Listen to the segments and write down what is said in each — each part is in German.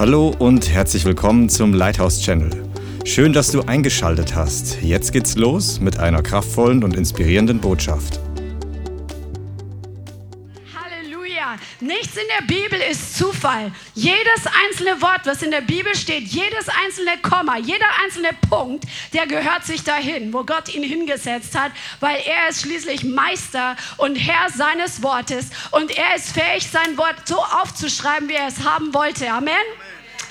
Hallo und herzlich willkommen zum Lighthouse Channel. Schön, dass du eingeschaltet hast. Jetzt geht's los mit einer kraftvollen und inspirierenden Botschaft. Halleluja. Nichts in der Bibel ist Zufall. Jedes einzelne Wort, was in der Bibel steht, jedes einzelne Komma, jeder einzelne Punkt, der gehört sich dahin, wo Gott ihn hingesetzt hat, weil er ist schließlich Meister und Herr seines Wortes und er ist fähig, sein Wort so aufzuschreiben, wie er es haben wollte. Amen.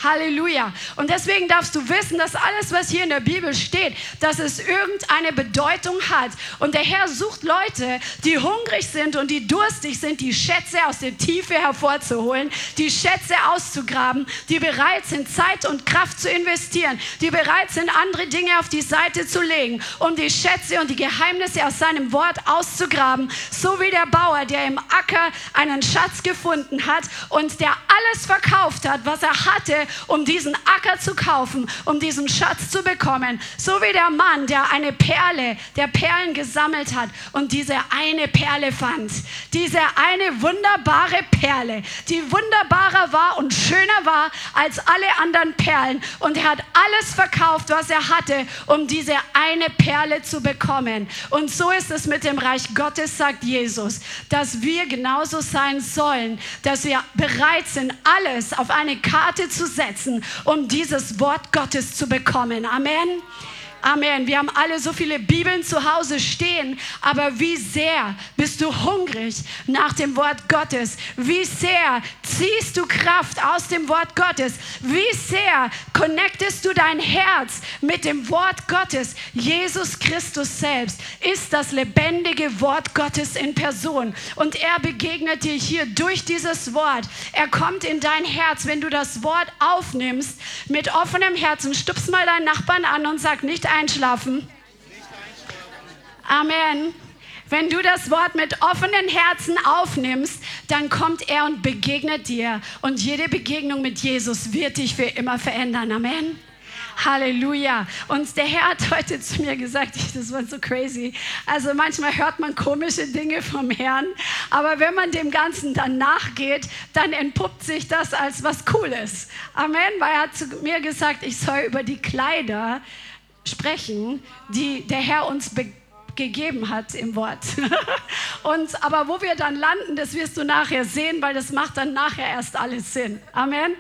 Halleluja. Und deswegen darfst du wissen, dass alles, was hier in der Bibel steht, dass es irgendeine Bedeutung hat. Und der Herr sucht Leute, die hungrig sind und die durstig sind, die Schätze aus der Tiefe hervorzuholen, die Schätze auszugraben, die bereit sind, Zeit und Kraft zu investieren, die bereit sind, andere Dinge auf die Seite zu legen, um die Schätze und die Geheimnisse aus seinem Wort auszugraben. So wie der Bauer, der im Acker einen Schatz gefunden hat und der alles verkauft hat, was er hatte, um diesen Acker zu kaufen, um diesen Schatz zu bekommen. So wie der Mann, der eine Perle, der Perlen gesammelt hat und diese eine Perle fand. Diese eine wunderbare Perle, die wunderbarer war und schöner war als alle anderen Perlen. Und er hat alles verkauft, was er hatte, um diese eine Perle zu bekommen. Und so ist es mit dem Reich Gottes, sagt Jesus, dass wir genauso sein sollen, dass wir bereit sind, alles auf eine Karte zu setzen setzen, um dieses Wort Gottes zu bekommen. Amen. Amen. Wir haben alle so viele Bibeln zu Hause stehen, aber wie sehr bist du hungrig nach dem Wort Gottes? Wie sehr ziehst du Kraft aus dem Wort Gottes? Wie sehr connectest du dein Herz mit dem Wort Gottes? Jesus Christus selbst ist das lebendige Wort Gottes in Person und er begegnet dir hier durch dieses Wort. Er kommt in dein Herz, wenn du das Wort aufnimmst mit offenem Herzen. Stups mal deinen Nachbarn an und sag nicht einschlafen. Amen. Wenn du das Wort mit offenen Herzen aufnimmst, dann kommt er und begegnet dir. Und jede Begegnung mit Jesus wird dich für immer verändern. Amen. Halleluja. Und der Herr hat heute zu mir gesagt, das war so crazy. Also manchmal hört man komische Dinge vom Herrn, aber wenn man dem Ganzen dann nachgeht, dann entpuppt sich das als was Cooles. Amen. Weil er hat zu mir gesagt, ich soll über die Kleider sprechen, die der Herr uns gegeben hat im Wort. Und, aber wo wir dann landen, das wirst du nachher sehen, weil das macht dann nachher erst alles Sinn. Amen.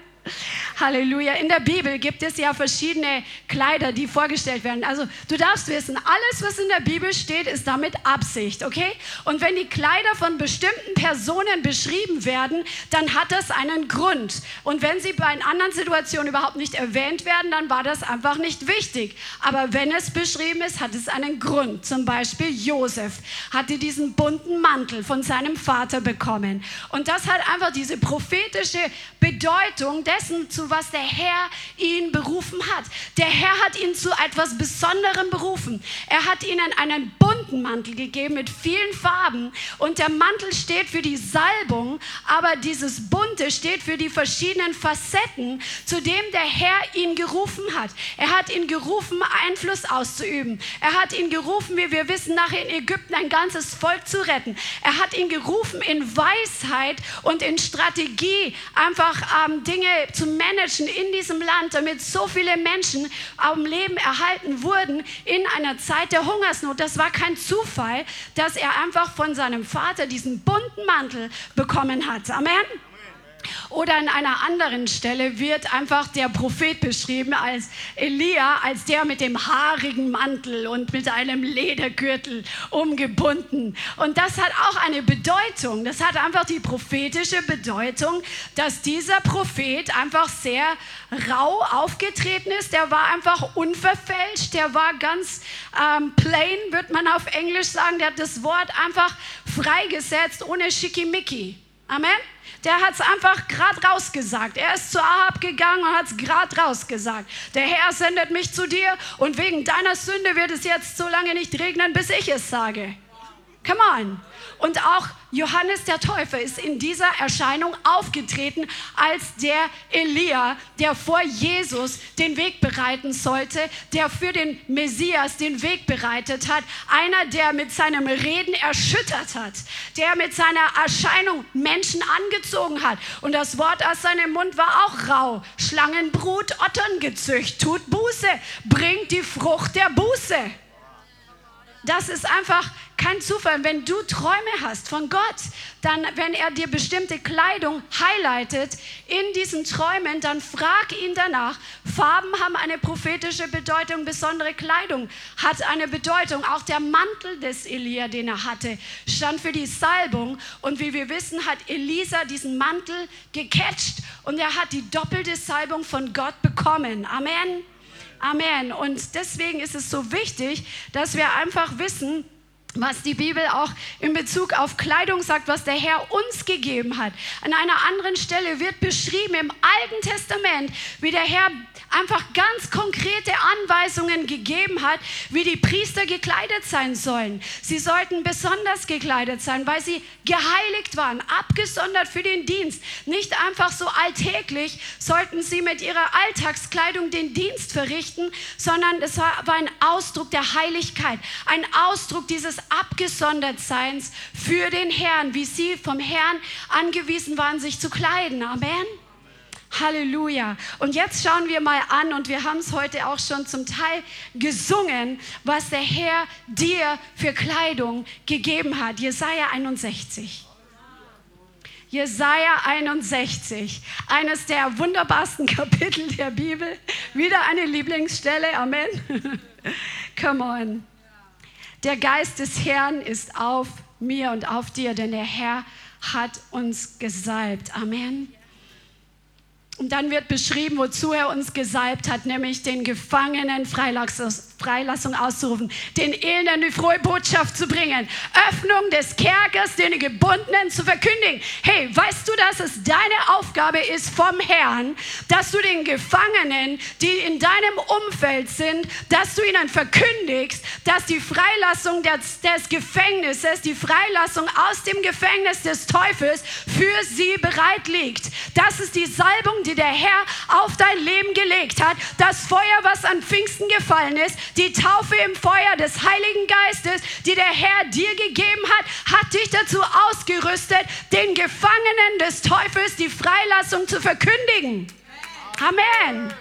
Halleluja. In der Bibel gibt es ja verschiedene Kleider, die vorgestellt werden. Also du darfst wissen, alles, was in der Bibel steht, ist damit Absicht, okay? Und wenn die Kleider von bestimmten Personen beschrieben werden, dann hat das einen Grund. Und wenn sie bei anderen Situationen überhaupt nicht erwähnt werden, dann war das einfach nicht wichtig. Aber wenn es beschrieben ist, hat es einen Grund. Zum Beispiel Josef hatte diesen bunten Mantel von seinem Vater bekommen. Und das hat einfach diese prophetische Bedeutung dessen, zu was der Herr ihn berufen hat. Der Herr hat ihn zu etwas Besonderem berufen. Er hat ihnen einen bunten Mantel gegeben mit vielen Farben und der Mantel steht für die Salbung, aber dieses bunte steht für die verschiedenen Facetten, zu dem der Herr ihn gerufen hat. Er hat ihn gerufen, Einfluss auszuüben. Er hat ihn gerufen, wie wir wissen, nachher in Ägypten ein ganzes Volk zu retten. Er hat ihn gerufen in Weisheit und in Strategie, einfach ähm, Dinge zu managen in diesem Land, damit so viele Menschen am Leben erhalten wurden in einer Zeit der Hungersnot. Das war kein Zufall, dass er einfach von seinem Vater diesen bunten Mantel bekommen hat. Amen. Oder an einer anderen Stelle wird einfach der Prophet beschrieben als Elia, als der mit dem haarigen Mantel und mit einem Ledergürtel umgebunden. Und das hat auch eine Bedeutung. Das hat einfach die prophetische Bedeutung, dass dieser Prophet einfach sehr rau aufgetreten ist. Der war einfach unverfälscht, der war ganz ähm, plain, wird man auf Englisch sagen. Der hat das Wort einfach freigesetzt, ohne Schickimicki. Amen. Der hat es einfach gerade rausgesagt. Er ist zu Ahab gegangen und hat es gerade rausgesagt. Der Herr sendet mich zu dir und wegen deiner Sünde wird es jetzt so lange nicht regnen, bis ich es sage. Come on. Und auch Johannes der Täufer ist in dieser Erscheinung aufgetreten als der Elia, der vor Jesus den Weg bereiten sollte, der für den Messias den Weg bereitet hat. Einer, der mit seinem Reden erschüttert hat, der mit seiner Erscheinung Menschen angezogen hat. Und das Wort aus seinem Mund war auch rau. Schlangenbrut, Otterngezücht, tut Buße, bringt die Frucht der Buße. Das ist einfach kein Zufall. Wenn du Träume hast von Gott, dann, wenn er dir bestimmte Kleidung highlightet in diesen Träumen, dann frag ihn danach. Farben haben eine prophetische Bedeutung, besondere Kleidung hat eine Bedeutung. Auch der Mantel des Elia, den er hatte, stand für die Salbung. Und wie wir wissen, hat Elisa diesen Mantel gecatcht und er hat die doppelte Salbung von Gott bekommen. Amen. Amen. Und deswegen ist es so wichtig, dass wir einfach wissen, was die Bibel auch in Bezug auf Kleidung sagt, was der Herr uns gegeben hat. An einer anderen Stelle wird beschrieben im Alten Testament, wie der Herr einfach ganz konkrete Anweisungen gegeben hat, wie die Priester gekleidet sein sollen. Sie sollten besonders gekleidet sein, weil sie geheiligt waren, abgesondert für den Dienst. Nicht einfach so alltäglich sollten sie mit ihrer Alltagskleidung den Dienst verrichten, sondern es war ein Ausdruck der Heiligkeit, ein Ausdruck dieses Abgesondertseins für den Herrn, wie sie vom Herrn angewiesen waren, sich zu kleiden. Amen. Halleluja. Und jetzt schauen wir mal an, und wir haben es heute auch schon zum Teil gesungen, was der Herr dir für Kleidung gegeben hat. Jesaja 61. Jesaja 61, eines der wunderbarsten Kapitel der Bibel. Wieder eine Lieblingsstelle. Amen. Come on. Der Geist des Herrn ist auf mir und auf dir, denn der Herr hat uns gesalbt. Amen. Und dann wird beschrieben, wozu er uns gesalbt hat, nämlich den Gefangenen Freilassung auszurufen, den Elenden die frohe Botschaft zu bringen, Öffnung des Kerkers, den Gebundenen zu verkündigen. Hey, weißt du, dass es deine Aufgabe ist vom Herrn, dass du den Gefangenen, die in deinem Umfeld sind, dass du ihnen verkündigst, dass die Freilassung des, des Gefängnisses, die Freilassung aus dem Gefängnis des Teufels für sie bereit liegt. Das ist die Salbung, die der Herr auf dein Leben gelegt hat. Das Feuer, was an Pfingsten gefallen ist, die Taufe im Feuer des Heiligen Geistes, die der Herr dir gegeben hat, hat dich dazu ausgerüstet, den Gefangenen des Teufels die Freilassung zu verkündigen. Amen.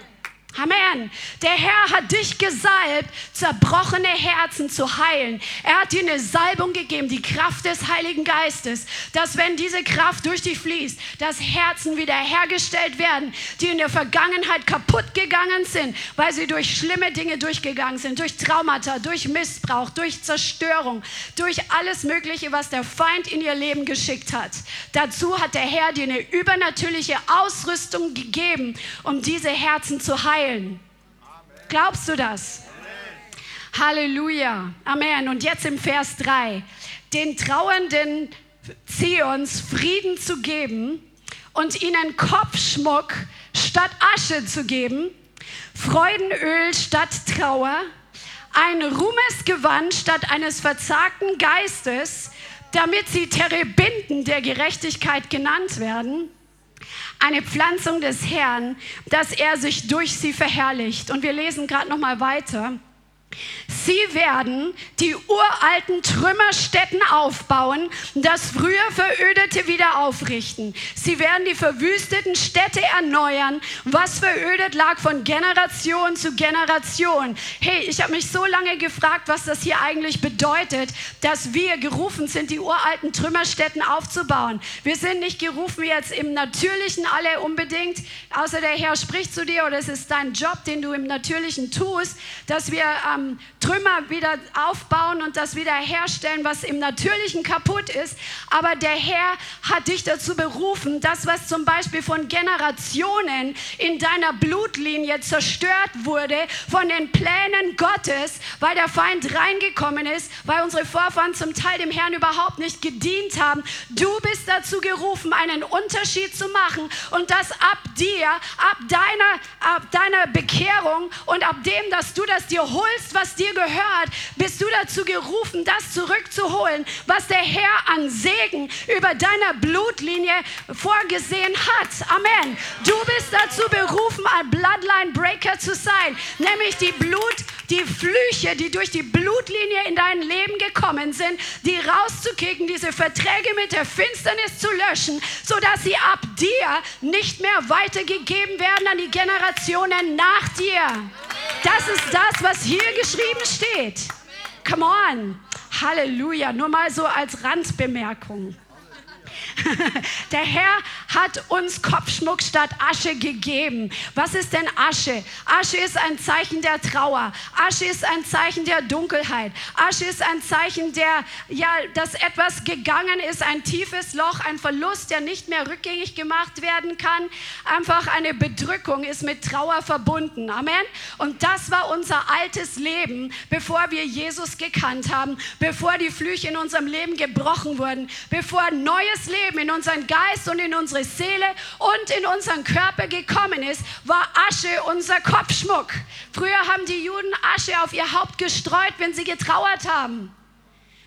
Amen. Der Herr hat dich gesalbt, zerbrochene Herzen zu heilen. Er hat dir eine Salbung gegeben, die Kraft des Heiligen Geistes, dass wenn diese Kraft durch dich fließt, dass Herzen wiederhergestellt werden, die in der Vergangenheit kaputt gegangen sind, weil sie durch schlimme Dinge durchgegangen sind, durch Traumata, durch Missbrauch, durch Zerstörung, durch alles Mögliche, was der Feind in ihr Leben geschickt hat. Dazu hat der Herr dir eine übernatürliche Ausrüstung gegeben, um diese Herzen zu heilen heilen. Glaubst du das? Halleluja. Amen. Und jetzt im Vers 3. Den Trauernden Zions Frieden zu geben und ihnen Kopfschmuck statt Asche zu geben, Freudenöl statt Trauer, ein Ruhmesgewand statt eines verzagten Geistes, damit sie Terebinden der Gerechtigkeit genannt werden eine Pflanzung des Herrn, dass er sich durch sie verherrlicht. Und wir lesen gerade noch mal weiter. Sie werden die uralten Trümmerstätten aufbauen, das früher Verödete wieder aufrichten. Sie werden die verwüsteten Städte erneuern, was verödet lag von Generation zu Generation. Hey, ich habe mich so lange gefragt, was das hier eigentlich bedeutet, dass wir gerufen sind, die uralten Trümmerstätten aufzubauen. Wir sind nicht gerufen jetzt im Natürlichen alle unbedingt, außer der Herr spricht zu dir oder es ist dein Job, den du im Natürlichen tust, dass wir ähm, Trümmer wieder aufbauen und das wieder herstellen, was im Natürlichen kaputt ist. Aber der Herr hat dich dazu berufen, das, was zum Beispiel von Generationen in deiner Blutlinie zerstört wurde, von den Plänen Gottes, weil der Feind reingekommen ist, weil unsere Vorfahren zum Teil dem Herrn überhaupt nicht gedient haben. Du bist dazu gerufen, einen Unterschied zu machen und das ab dir, ab deiner, ab deiner Bekehrung und ab dem, dass du das dir holst, was dir gehört, bist du dazu gerufen, das zurückzuholen, was der Herr an Segen über deiner Blutlinie vorgesehen hat. Amen. Du bist dazu berufen, ein Bloodline Breaker zu sein, nämlich die Blut, die Flüche, die durch die Blutlinie in dein Leben gekommen sind, die rauszukicken, diese Verträge mit der Finsternis zu löschen, sodass sie ab dir nicht mehr weitergegeben werden an die Generationen nach dir. Das ist das, was hier geschrieben steht. Come on. Halleluja. Nur mal so als Randbemerkung. Der Herr hat uns Kopfschmuck statt Asche gegeben. Was ist denn Asche? Asche ist ein Zeichen der Trauer. Asche ist ein Zeichen der Dunkelheit. Asche ist ein Zeichen der, ja, dass etwas gegangen ist, ein tiefes Loch, ein Verlust, der nicht mehr rückgängig gemacht werden kann. Einfach eine Bedrückung ist mit Trauer verbunden. Amen. Und das war unser altes Leben, bevor wir Jesus gekannt haben, bevor die Flüche in unserem Leben gebrochen wurden, bevor neues Leben Leben in unseren Geist und in unsere Seele und in unseren Körper gekommen ist, war Asche unser Kopfschmuck. Früher haben die Juden Asche auf ihr Haupt gestreut, wenn sie getrauert haben.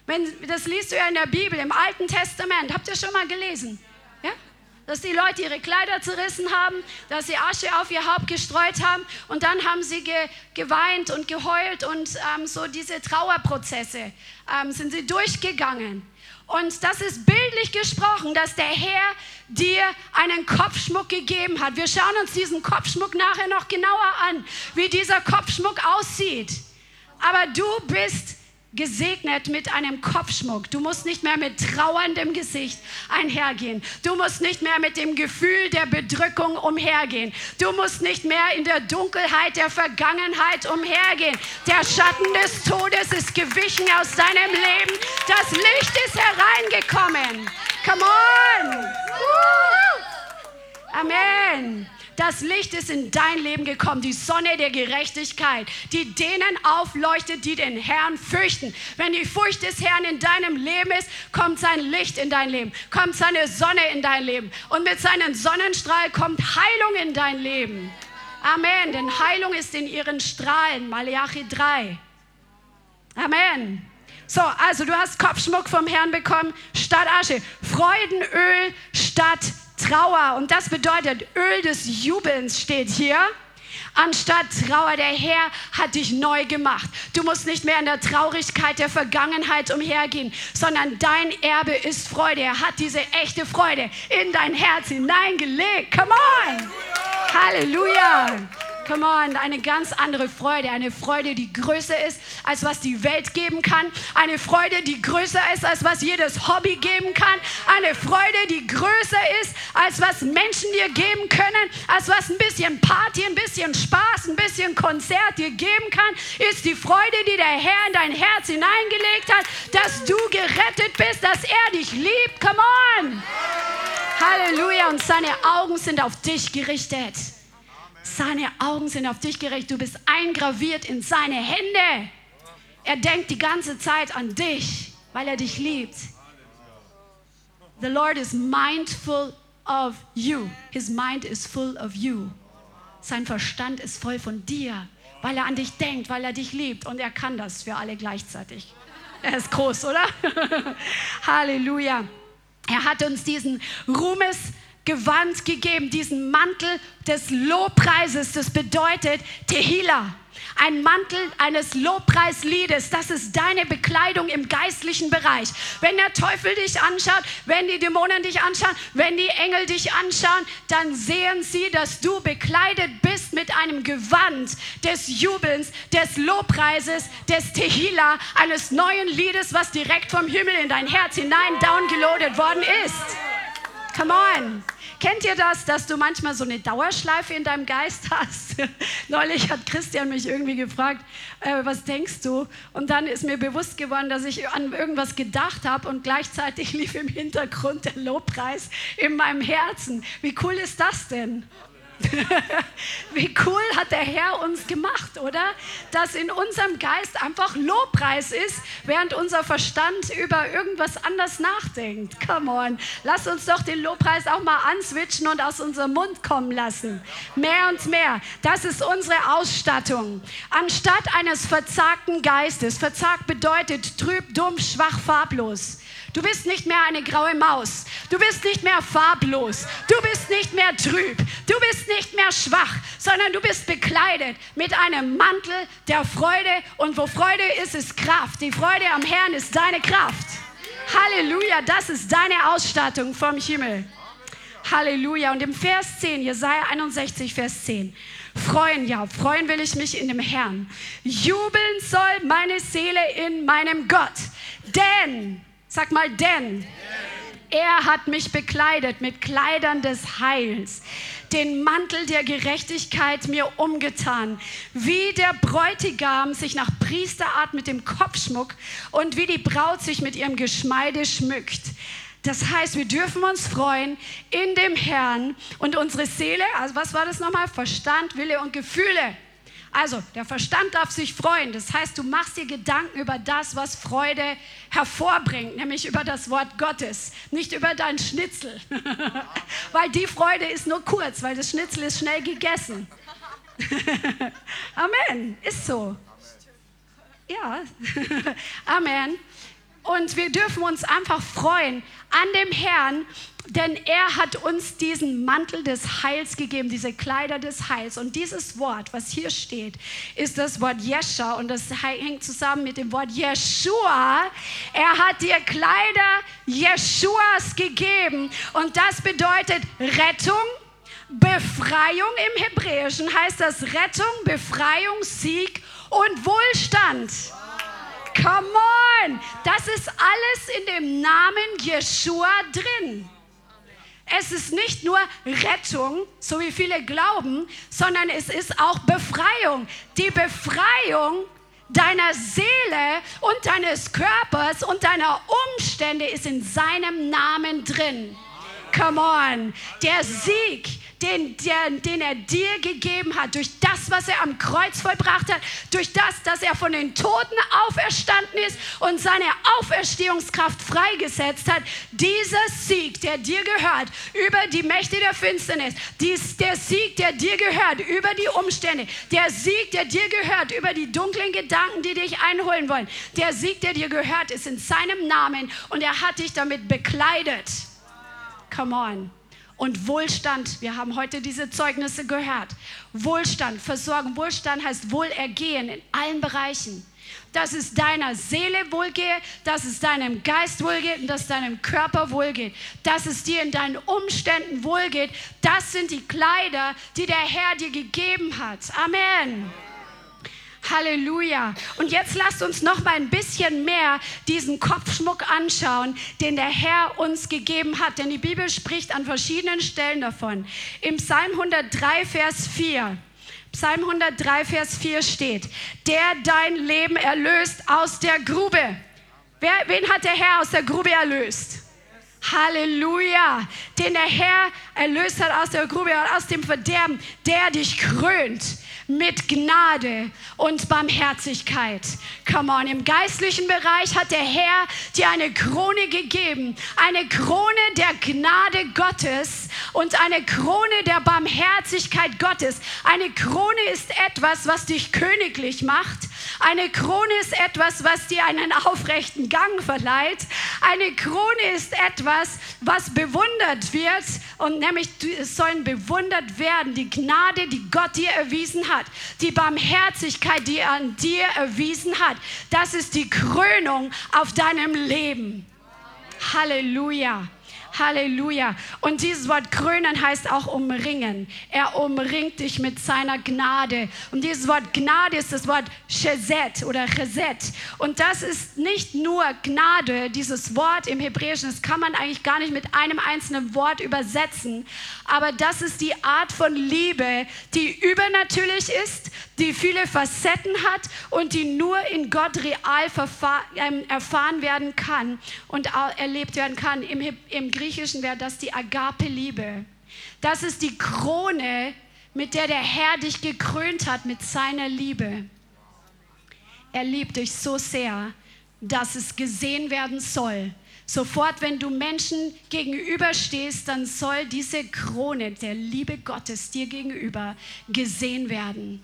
Wenn, das liest du ja in der Bibel, im Alten Testament. Habt ihr schon mal gelesen? Ja? Dass die Leute ihre Kleider zerrissen haben, dass sie Asche auf ihr Haupt gestreut haben und dann haben sie ge, geweint und geheult und ähm, so diese Trauerprozesse ähm, sind sie durchgegangen. Und das ist bildlich gesprochen, dass der Herr dir einen Kopfschmuck gegeben hat. Wir schauen uns diesen Kopfschmuck nachher noch genauer an, wie dieser Kopfschmuck aussieht. Aber du bist gesegnet mit einem Kopfschmuck. Du musst nicht mehr mit trauerndem Gesicht einhergehen. Du musst nicht mehr mit dem Gefühl der Bedrückung umhergehen. Du musst nicht mehr in der Dunkelheit der Vergangenheit umhergehen. Der Schatten des Todes ist gewichen aus deinem Leben. Das Licht ist hereingekommen. Come on! Amen. Das Licht ist in dein Leben gekommen, die Sonne der Gerechtigkeit, die denen aufleuchtet, die den Herrn fürchten. Wenn die Furcht des Herrn in deinem Leben ist, kommt sein Licht in dein Leben, kommt seine Sonne in dein Leben. Und mit seinem Sonnenstrahl kommt Heilung in dein Leben. Amen. Denn Heilung ist in ihren Strahlen. Malachi 3. Amen. So, also du hast Kopfschmuck vom Herrn bekommen statt Asche. Freudenöl statt Trauer. Und das bedeutet, Öl des Jubelns steht hier. Anstatt Trauer, der Herr hat dich neu gemacht. Du musst nicht mehr in der Traurigkeit der Vergangenheit umhergehen, sondern dein Erbe ist Freude. Er hat diese echte Freude in dein Herz hineingelegt. Come on! Halleluja! Come on, eine ganz andere Freude, eine Freude, die größer ist, als was die Welt geben kann, eine Freude, die größer ist, als was jedes Hobby geben kann, eine Freude, die größer ist, als was Menschen dir geben können, als was ein bisschen Party, ein bisschen Spaß, ein bisschen Konzert dir geben kann, ist die Freude, die der Herr in dein Herz hineingelegt hat, dass du gerettet bist, dass er dich liebt. Come on! Halleluja, und seine Augen sind auf dich gerichtet. Seine Augen sind auf dich gerichtet. Du bist eingraviert in seine Hände. Er denkt die ganze Zeit an dich, weil er dich liebt. The Lord is mindful of you. His mind is full of you. Sein Verstand ist voll von dir, weil er an dich denkt, weil er dich liebt. Und er kann das für alle gleichzeitig. Er ist groß, oder? Halleluja. Er hat uns diesen Ruhmes Gewand gegeben, diesen Mantel des Lobpreises. Das bedeutet Tehila. Ein Mantel eines Lobpreisliedes, das ist deine Bekleidung im geistlichen Bereich. Wenn der Teufel dich anschaut, wenn die Dämonen dich anschauen, wenn die Engel dich anschauen, dann sehen sie, dass du bekleidet bist mit einem Gewand des Jubelns, des Lobpreises, des Tehila, eines neuen Liedes, was direkt vom Himmel in dein Herz hinein downgeloadet worden ist. Come on. Kennt ihr das, dass du manchmal so eine Dauerschleife in deinem Geist hast? Neulich hat Christian mich irgendwie gefragt, äh, was denkst du? Und dann ist mir bewusst geworden, dass ich an irgendwas gedacht habe und gleichzeitig lief im Hintergrund der Lobpreis in meinem Herzen. Wie cool ist das denn? Wie cool hat der Herr uns gemacht, oder? Dass in unserem Geist einfach Lobpreis ist, während unser Verstand über irgendwas anders nachdenkt. Come on, lass uns doch den Lobpreis auch mal answitchen und aus unserem Mund kommen lassen. Mehr und mehr. Das ist unsere Ausstattung. Anstatt eines verzagten Geistes, verzagt bedeutet trüb, dumm, schwach, farblos Du bist nicht mehr eine graue Maus. Du bist nicht mehr farblos. Du bist nicht mehr trüb. Du bist nicht mehr schwach, sondern du bist bekleidet mit einem Mantel der Freude. Und wo Freude ist, ist Kraft. Die Freude am Herrn ist deine Kraft. Halleluja, das ist deine Ausstattung vom Himmel. Halleluja. Und im Vers 10, Jesaja 61, Vers 10. Freuen, ja, freuen will ich mich in dem Herrn. Jubeln soll meine Seele in meinem Gott. Denn Sag mal, denn. Er hat mich bekleidet mit Kleidern des Heils, den Mantel der Gerechtigkeit mir umgetan, wie der Bräutigam sich nach Priesterart mit dem Kopfschmuck und wie die Braut sich mit ihrem Geschmeide schmückt. Das heißt, wir dürfen uns freuen in dem Herrn und unsere Seele, also was war das nochmal? Verstand, Wille und Gefühle also, der Verstand darf sich freuen. Das heißt, du machst dir Gedanken über das, was Freude hervorbringt, nämlich über das Wort Gottes, nicht über dein Schnitzel. weil die Freude ist nur kurz, weil das Schnitzel ist schnell gegessen. Amen, ist so. Ja, Amen. Und wir dürfen uns einfach freuen an dem Herrn, denn er hat uns diesen Mantel des Heils gegeben, diese Kleider des Heils. Und dieses Wort, was hier steht, ist das Wort Jescha und das hängt zusammen mit dem Wort Jeshua. Er hat dir Kleider Jeschuas gegeben und das bedeutet Rettung, Befreiung im Hebräischen heißt das Rettung, Befreiung, Sieg und Wohlstand. Come on! Das ist alles in dem Namen Jeshua drin. Es ist nicht nur Rettung, so wie viele glauben, sondern es ist auch Befreiung. Die Befreiung deiner Seele und deines Körpers und deiner Umstände ist in seinem Namen drin. Come on. Der Sieg, den, der, den er dir gegeben hat, durch das, was er am Kreuz vollbracht hat, durch das, dass er von den Toten auferstanden ist und seine Auferstehungskraft freigesetzt hat, dieser Sieg, der dir gehört, über die Mächte der Finsternis, dies, der Sieg, der dir gehört, über die Umstände, der Sieg, der dir gehört, über die dunklen Gedanken, die dich einholen wollen, der Sieg, der dir gehört, ist in seinem Namen und er hat dich damit bekleidet. Come on. Und Wohlstand, wir haben heute diese Zeugnisse gehört. Wohlstand, Versorgung, Wohlstand heißt Wohlergehen in allen Bereichen. Dass es deiner Seele wohlgeht, dass es deinem Geist wohlgeht und dass es deinem Körper wohlgeht. Dass es dir in deinen Umständen wohlgeht. Das sind die Kleider, die der Herr dir gegeben hat. Amen. Halleluja. Und jetzt lasst uns noch mal ein bisschen mehr diesen Kopfschmuck anschauen, den der Herr uns gegeben hat. Denn die Bibel spricht an verschiedenen Stellen davon. Im Psalm 103, Vers 4. Psalm 103, Vers 4 steht, der dein Leben erlöst aus der Grube. Wer, wen hat der Herr aus der Grube erlöst? Halleluja, den der Herr erlöst hat aus der Grube, aus dem Verderben, der dich krönt mit Gnade und Barmherzigkeit. Come on, im geistlichen Bereich hat der Herr dir eine Krone gegeben, eine Krone der Gnade Gottes und eine Krone der Barmherzigkeit Gottes. Eine Krone ist etwas, was dich königlich macht. Eine Krone ist etwas, was dir einen aufrechten Gang verleiht. Eine Krone ist etwas, was bewundert wird und nämlich sollen bewundert werden die Gnade, die Gott dir erwiesen hat, die Barmherzigkeit, die er an dir erwiesen hat. Das ist die Krönung auf deinem Leben. Halleluja. Halleluja. Und dieses Wort krönen heißt auch umringen. Er umringt dich mit seiner Gnade. Und dieses Wort Gnade ist das Wort Chesed oder Chesed. Und das ist nicht nur Gnade, dieses Wort im Hebräischen, das kann man eigentlich gar nicht mit einem einzelnen Wort übersetzen. Aber das ist die Art von Liebe, die übernatürlich ist, die viele Facetten hat und die nur in Gott real ähm, erfahren werden kann und erlebt werden kann. Im, im Griechischen wäre das die Agape-Liebe. Das ist die Krone mit der der Herr dich gekrönt hat mit seiner Liebe. Er liebt dich so sehr, dass es gesehen werden soll. Sofort, wenn du Menschen gegenüberstehst, dann soll diese Krone der Liebe Gottes dir gegenüber gesehen werden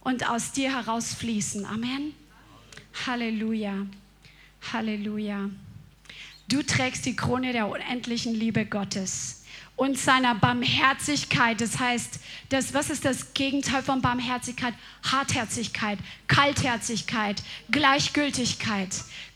und aus dir herausfließen. Amen. Halleluja. Halleluja. Du trägst die Krone der unendlichen Liebe Gottes und seiner Barmherzigkeit. Das heißt, das, was ist das Gegenteil von Barmherzigkeit? Hartherzigkeit, Kaltherzigkeit, Gleichgültigkeit.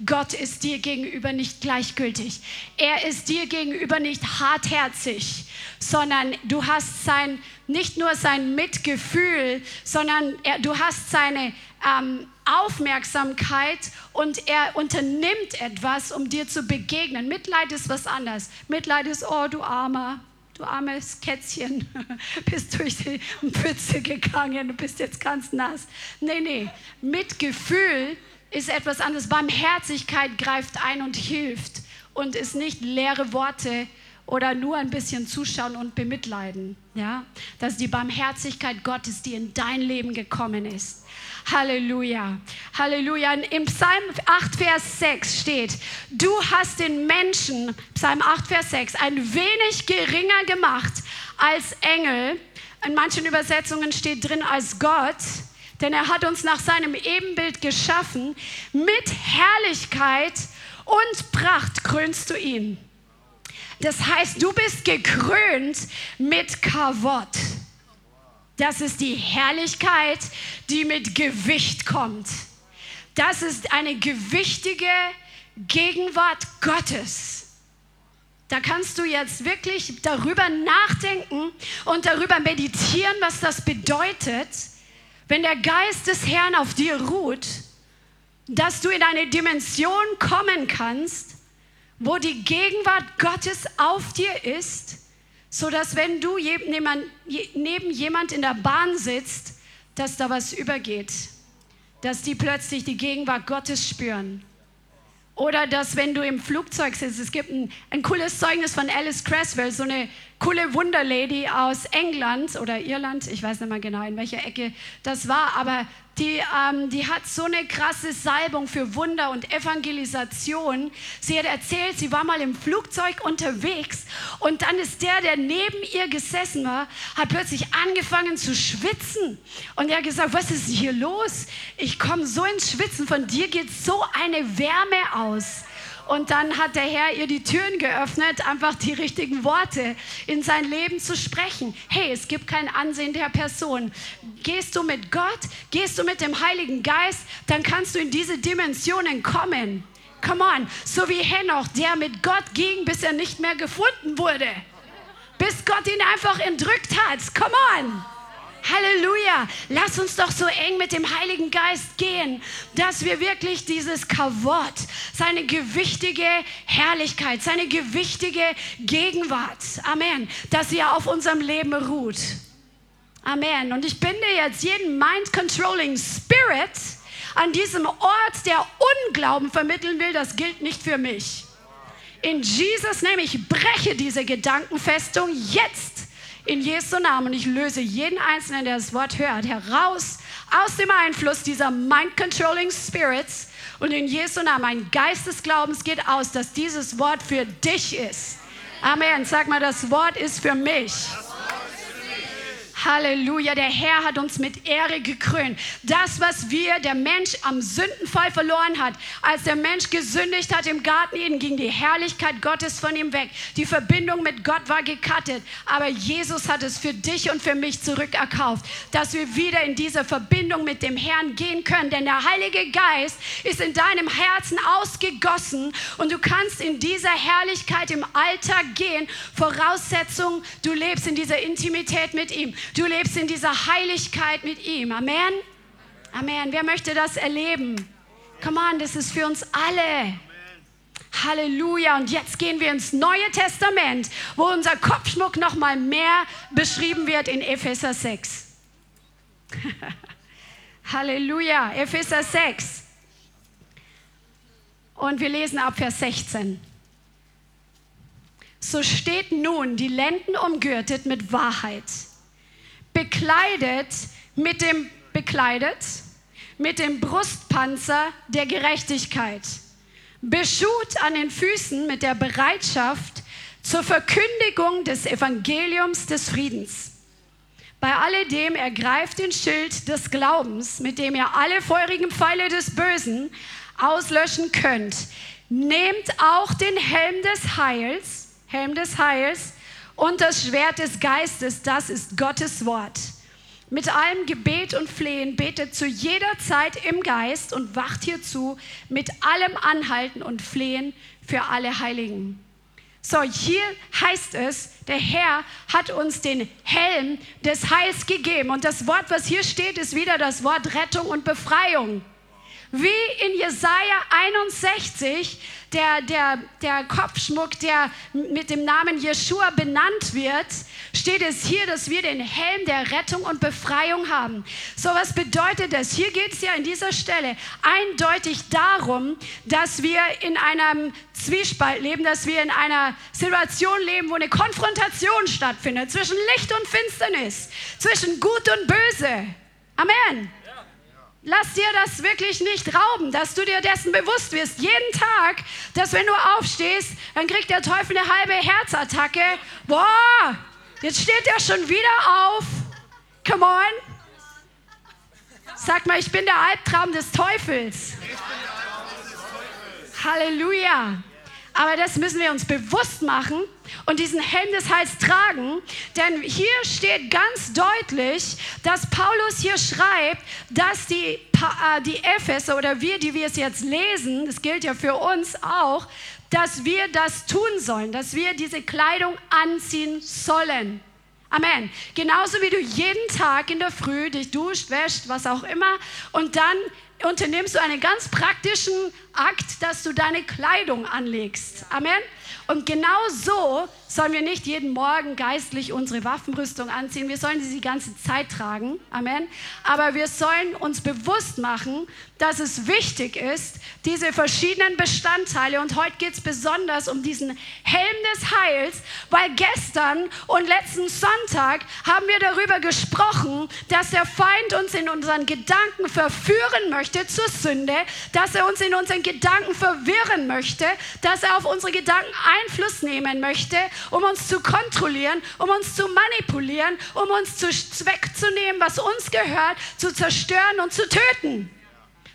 Gott ist dir gegenüber nicht gleichgültig. Er ist dir gegenüber nicht hartherzig, sondern du hast sein, nicht nur sein Mitgefühl, sondern er, du hast seine ähm, Aufmerksamkeit und er unternimmt etwas, um dir zu begegnen. Mitleid ist was anderes. Mitleid ist, oh du Armer, du armes Kätzchen, bist durch die Pfütze gegangen, du bist jetzt ganz nass. Nee, nee, Mitgefühl ist etwas anderes. Barmherzigkeit greift ein und hilft und ist nicht leere Worte oder nur ein bisschen zuschauen und bemitleiden. Ja? Das ist die Barmherzigkeit Gottes, die in dein Leben gekommen ist. Halleluja. Halleluja. Im Psalm 8, Vers 6 steht, du hast den Menschen, Psalm 8, Vers 6, ein wenig geringer gemacht als Engel. In manchen Übersetzungen steht drin als Gott, denn er hat uns nach seinem Ebenbild geschaffen. Mit Herrlichkeit und Pracht krönst du ihn. Das heißt, du bist gekrönt mit Kavott. Das ist die Herrlichkeit, die mit Gewicht kommt. Das ist eine gewichtige Gegenwart Gottes. Da kannst du jetzt wirklich darüber nachdenken und darüber meditieren, was das bedeutet, wenn der Geist des Herrn auf dir ruht, dass du in eine Dimension kommen kannst, wo die Gegenwart Gottes auf dir ist so dass wenn du neben jemand in der Bahn sitzt, dass da was übergeht, dass die plötzlich die Gegenwart Gottes spüren. Oder dass wenn du im Flugzeug sitzt, es gibt ein, ein cooles Zeugnis von Alice Creswell, so eine coole Wunderlady aus England oder Irland, ich weiß nicht mal genau, in welcher Ecke das war, aber die, ähm, die hat so eine krasse Salbung für Wunder und Evangelisation. Sie hat erzählt, sie war mal im Flugzeug unterwegs und dann ist der, der neben ihr gesessen war, hat plötzlich angefangen zu schwitzen. Und er hat gesagt, was ist hier los? Ich komme so ins Schwitzen, von dir geht so eine Wärme aus. Und dann hat der Herr ihr die Türen geöffnet, einfach die richtigen Worte in sein Leben zu sprechen. Hey, es gibt kein Ansehen der Person. Gehst du mit Gott, gehst du mit dem Heiligen Geist, dann kannst du in diese Dimensionen kommen. Come on, so wie Henoch, der mit Gott ging, bis er nicht mehr gefunden wurde. Bis Gott ihn einfach entrückt hat. Come on. Halleluja. Lass uns doch so eng mit dem Heiligen Geist gehen, dass wir wirklich dieses Kavott, seine gewichtige Herrlichkeit, seine gewichtige Gegenwart, Amen, dass sie auf unserem Leben ruht. Amen. Und ich binde jetzt jeden Mind-Controlling Spirit an diesem Ort, der Unglauben vermitteln will, das gilt nicht für mich. In Jesus name ich breche diese Gedankenfestung jetzt in Jesu Namen. Und ich löse jeden Einzelnen, der das Wort hört, heraus aus dem Einfluss dieser Mind-Controlling Spirits. Und in Jesu Namen, ein Geist des Glaubens geht aus, dass dieses Wort für dich ist. Amen. Sag mal, das Wort ist für mich. Halleluja, der Herr hat uns mit Ehre gekrönt. Das, was wir, der Mensch am Sündenfall verloren hat, als der Mensch gesündigt hat im Garten Eden, ging die Herrlichkeit Gottes von ihm weg. Die Verbindung mit Gott war gekattet, aber Jesus hat es für dich und für mich zurückerkauft, dass wir wieder in diese Verbindung mit dem Herrn gehen können, denn der Heilige Geist ist in deinem Herzen ausgegossen und du kannst in dieser Herrlichkeit im Alltag gehen. Voraussetzung, du lebst in dieser Intimität mit ihm. Du lebst in dieser Heiligkeit mit ihm. Amen. Amen. Wer möchte das erleben? Come on, das ist für uns alle. Halleluja. Und jetzt gehen wir ins Neue Testament, wo unser Kopfschmuck noch mal mehr beschrieben wird in Epheser 6. Halleluja. Epheser 6. Und wir lesen ab Vers 16. So steht nun die Lenden umgürtet mit Wahrheit bekleidet mit dem bekleidet mit dem Brustpanzer der Gerechtigkeit, beschut an den Füßen mit der Bereitschaft zur Verkündigung des Evangeliums des Friedens. Bei alledem ergreift den Schild des Glaubens, mit dem ihr alle feurigen Pfeile des Bösen auslöschen könnt. Nehmt auch den Helm des Heils, Helm des Heils und das Schwert des Geistes, das ist Gottes Wort mit allem Gebet und Flehen betet zu jeder Zeit im Geist und wacht hierzu mit allem Anhalten und Flehen für alle Heiligen. So, hier heißt es, der Herr hat uns den Helm des Heils gegeben. Und das Wort, was hier steht, ist wieder das Wort Rettung und Befreiung. Wie in Jesaja 61 der, der, der Kopfschmuck, der mit dem Namen Jeshua benannt wird, steht es hier, dass wir den Helm der Rettung und Befreiung haben. So was bedeutet das? Hier geht es ja an dieser Stelle eindeutig darum, dass wir in einem Zwiespalt leben, dass wir in einer Situation leben, wo eine Konfrontation stattfindet zwischen Licht und Finsternis, zwischen Gut und Böse. Amen. Lass dir das wirklich nicht rauben, dass du dir dessen bewusst wirst. Jeden Tag, dass wenn du aufstehst, dann kriegt der Teufel eine halbe Herzattacke. Boah, jetzt steht er schon wieder auf. Come on. Sag mal, ich bin der Albtraum des Teufels. Halleluja. Aber das müssen wir uns bewusst machen und diesen Helm des Heils tragen. Denn hier steht ganz deutlich, dass Paulus hier schreibt, dass die, äh, die Epheser oder wir, die wir es jetzt lesen, das gilt ja für uns auch, dass wir das tun sollen, dass wir diese Kleidung anziehen sollen. Amen. Genauso wie du jeden Tag in der Früh dich duscht, wäscht, was auch immer, und dann unternimmst du einen ganz praktischen Akt, dass du deine Kleidung anlegst. Amen. Und genau so sollen wir nicht jeden Morgen geistlich unsere Waffenrüstung anziehen. Wir sollen sie die ganze Zeit tragen. Amen. Aber wir sollen uns bewusst machen, dass es wichtig ist, diese verschiedenen Bestandteile, und heute geht es besonders um diesen Helm des Heils, weil gestern und letzten Sonntag haben wir darüber gesprochen, dass der Feind uns in unseren Gedanken verführen möchte zur Sünde, dass er uns in unseren Gedanken verwirren möchte, dass er auf unsere Gedanken Einfluss nehmen möchte, um uns zu kontrollieren, um uns zu manipulieren, um uns zu wegzunehmen, was uns gehört, zu zerstören und zu töten.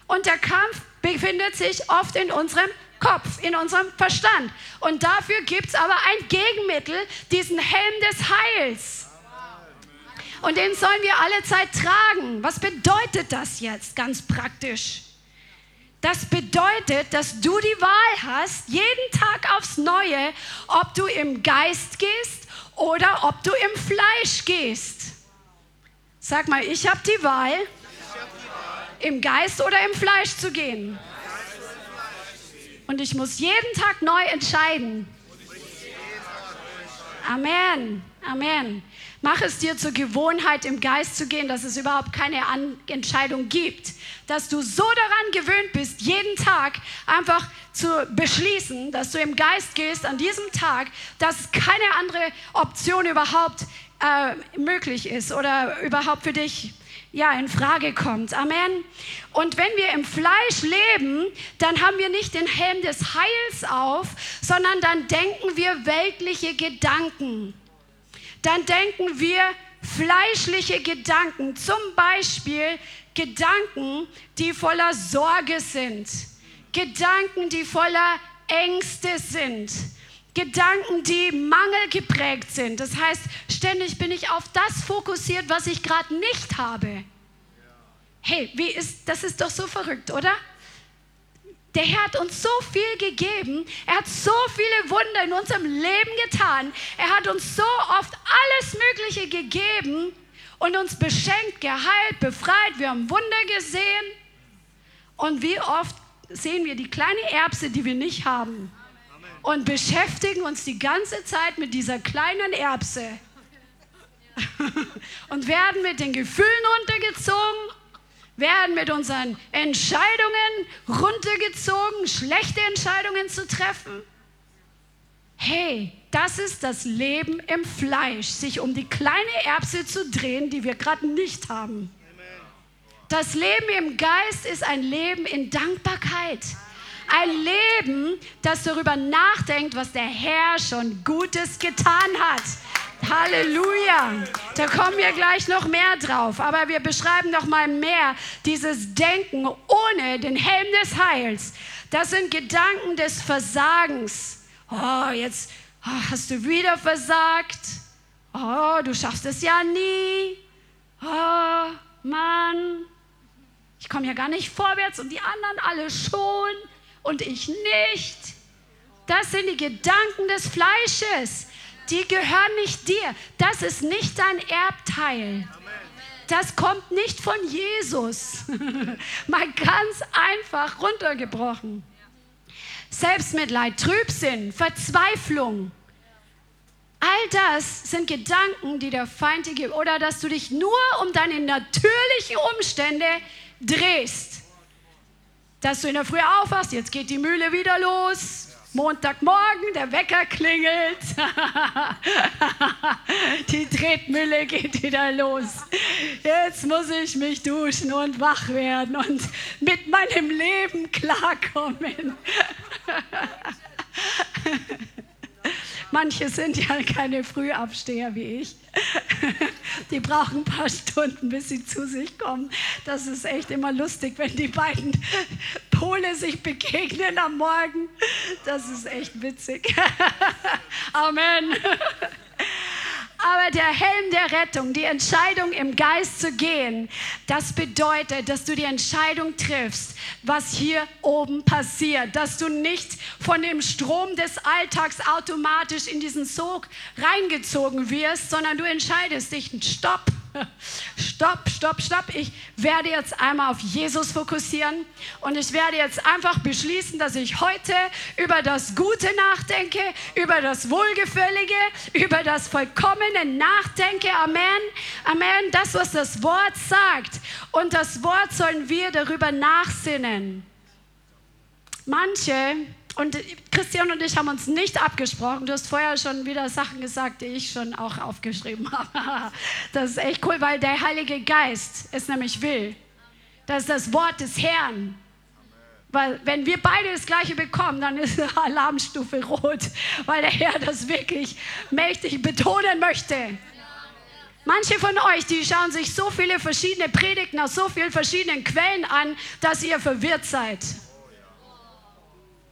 Und der Kampf befindet sich oft in unserem Kopf, in unserem Verstand. Und dafür gibt es aber ein Gegenmittel, diesen Helm des Heils. Und den sollen wir alle Zeit tragen. Was bedeutet das jetzt ganz praktisch? Das bedeutet, dass du die Wahl hast, jeden Tag aufs Neue, ob du im Geist gehst oder ob du im Fleisch gehst. Sag mal, ich habe die Wahl, im Geist oder im Fleisch zu gehen. Und ich muss jeden Tag neu entscheiden. Amen. Amen. Mach es dir zur Gewohnheit, im Geist zu gehen, dass es überhaupt keine An Entscheidung gibt. Dass du so daran gewöhnt bist, jeden Tag einfach zu beschließen, dass du im Geist gehst an diesem Tag, dass keine andere Option überhaupt äh, möglich ist oder überhaupt für dich ja, in Frage kommt. Amen. Und wenn wir im Fleisch leben, dann haben wir nicht den Helm des Heils auf, sondern dann denken wir weltliche Gedanken dann denken wir fleischliche Gedanken, zum Beispiel Gedanken, die voller Sorge sind, Gedanken, die voller Ängste sind, Gedanken, die mangelgeprägt sind. Das heißt, ständig bin ich auf das fokussiert, was ich gerade nicht habe. Hey, wie ist, das ist doch so verrückt, oder? Der Herr hat uns so viel gegeben. Er hat so viele Wunder in unserem Leben getan. Er hat uns so oft alles Mögliche gegeben und uns beschenkt, geheilt, befreit. Wir haben Wunder gesehen. Und wie oft sehen wir die kleine Erbse, die wir nicht haben und beschäftigen uns die ganze Zeit mit dieser kleinen Erbse und werden mit den Gefühlen runtergezogen werden mit unseren Entscheidungen runtergezogen, schlechte Entscheidungen zu treffen. hey, das ist das Leben im Fleisch, sich um die kleine Erbse zu drehen, die wir gerade nicht haben. Das Leben im Geist ist ein Leben in Dankbarkeit. Ein Leben, das darüber nachdenkt, was der Herr schon Gutes getan hat. Halleluja. Da kommen wir gleich noch mehr drauf. Aber wir beschreiben noch mal mehr dieses Denken ohne den Helm des Heils. Das sind Gedanken des Versagens. Oh, jetzt oh, hast du wieder versagt. Oh, du schaffst es ja nie. Oh, Mann, ich komme ja gar nicht vorwärts und die anderen alle schon und ich nicht. Das sind die Gedanken des Fleisches. Die gehören nicht dir. Das ist nicht dein Erbteil. Das kommt nicht von Jesus. Mal ganz einfach runtergebrochen. Selbstmitleid, Trübsinn, Verzweiflung. All das sind Gedanken, die der Feind dir gibt. Oder dass du dich nur um deine natürlichen Umstände drehst. Dass du in der Früh aufwachst, jetzt geht die Mühle wieder los. Montagmorgen, der Wecker klingelt. die Tretmühle geht wieder los. Jetzt muss ich mich duschen und wach werden und mit meinem Leben klarkommen. Manche sind ja keine Frühabsteher wie ich. Die brauchen ein paar Stunden, bis sie zu sich kommen. Das ist echt immer lustig, wenn die beiden Pole sich begegnen am Morgen. Das ist echt witzig. Amen. Aber der Helm der Rettung, die Entscheidung im Geist zu gehen, das bedeutet, dass du die Entscheidung triffst, was hier oben passiert. Dass du nicht von dem Strom des Alltags automatisch in diesen Sog reingezogen wirst, sondern du entscheidest dich, stopp, stopp, stopp, stopp. Ich werde jetzt einmal auf Jesus fokussieren und ich werde jetzt einfach beschließen, dass ich heute über das Gute nachdenke, über das Wohlgefällige, über das Vollkommene nachdenke. Amen. Amen. Das, was das Wort sagt. Und das Wort sollen wir darüber nachsinnen. Manche und Christian und ich haben uns nicht abgesprochen. Du hast vorher schon wieder Sachen gesagt, die ich schon auch aufgeschrieben habe. Das ist echt cool, weil der Heilige Geist es nämlich will. Das ist das Wort des Herrn. Weil wenn wir beide das Gleiche bekommen, dann ist Alarmstufe rot, weil der Herr das wirklich mächtig betonen möchte. Manche von euch, die schauen sich so viele verschiedene Predigten aus so vielen verschiedenen Quellen an, dass ihr verwirrt seid.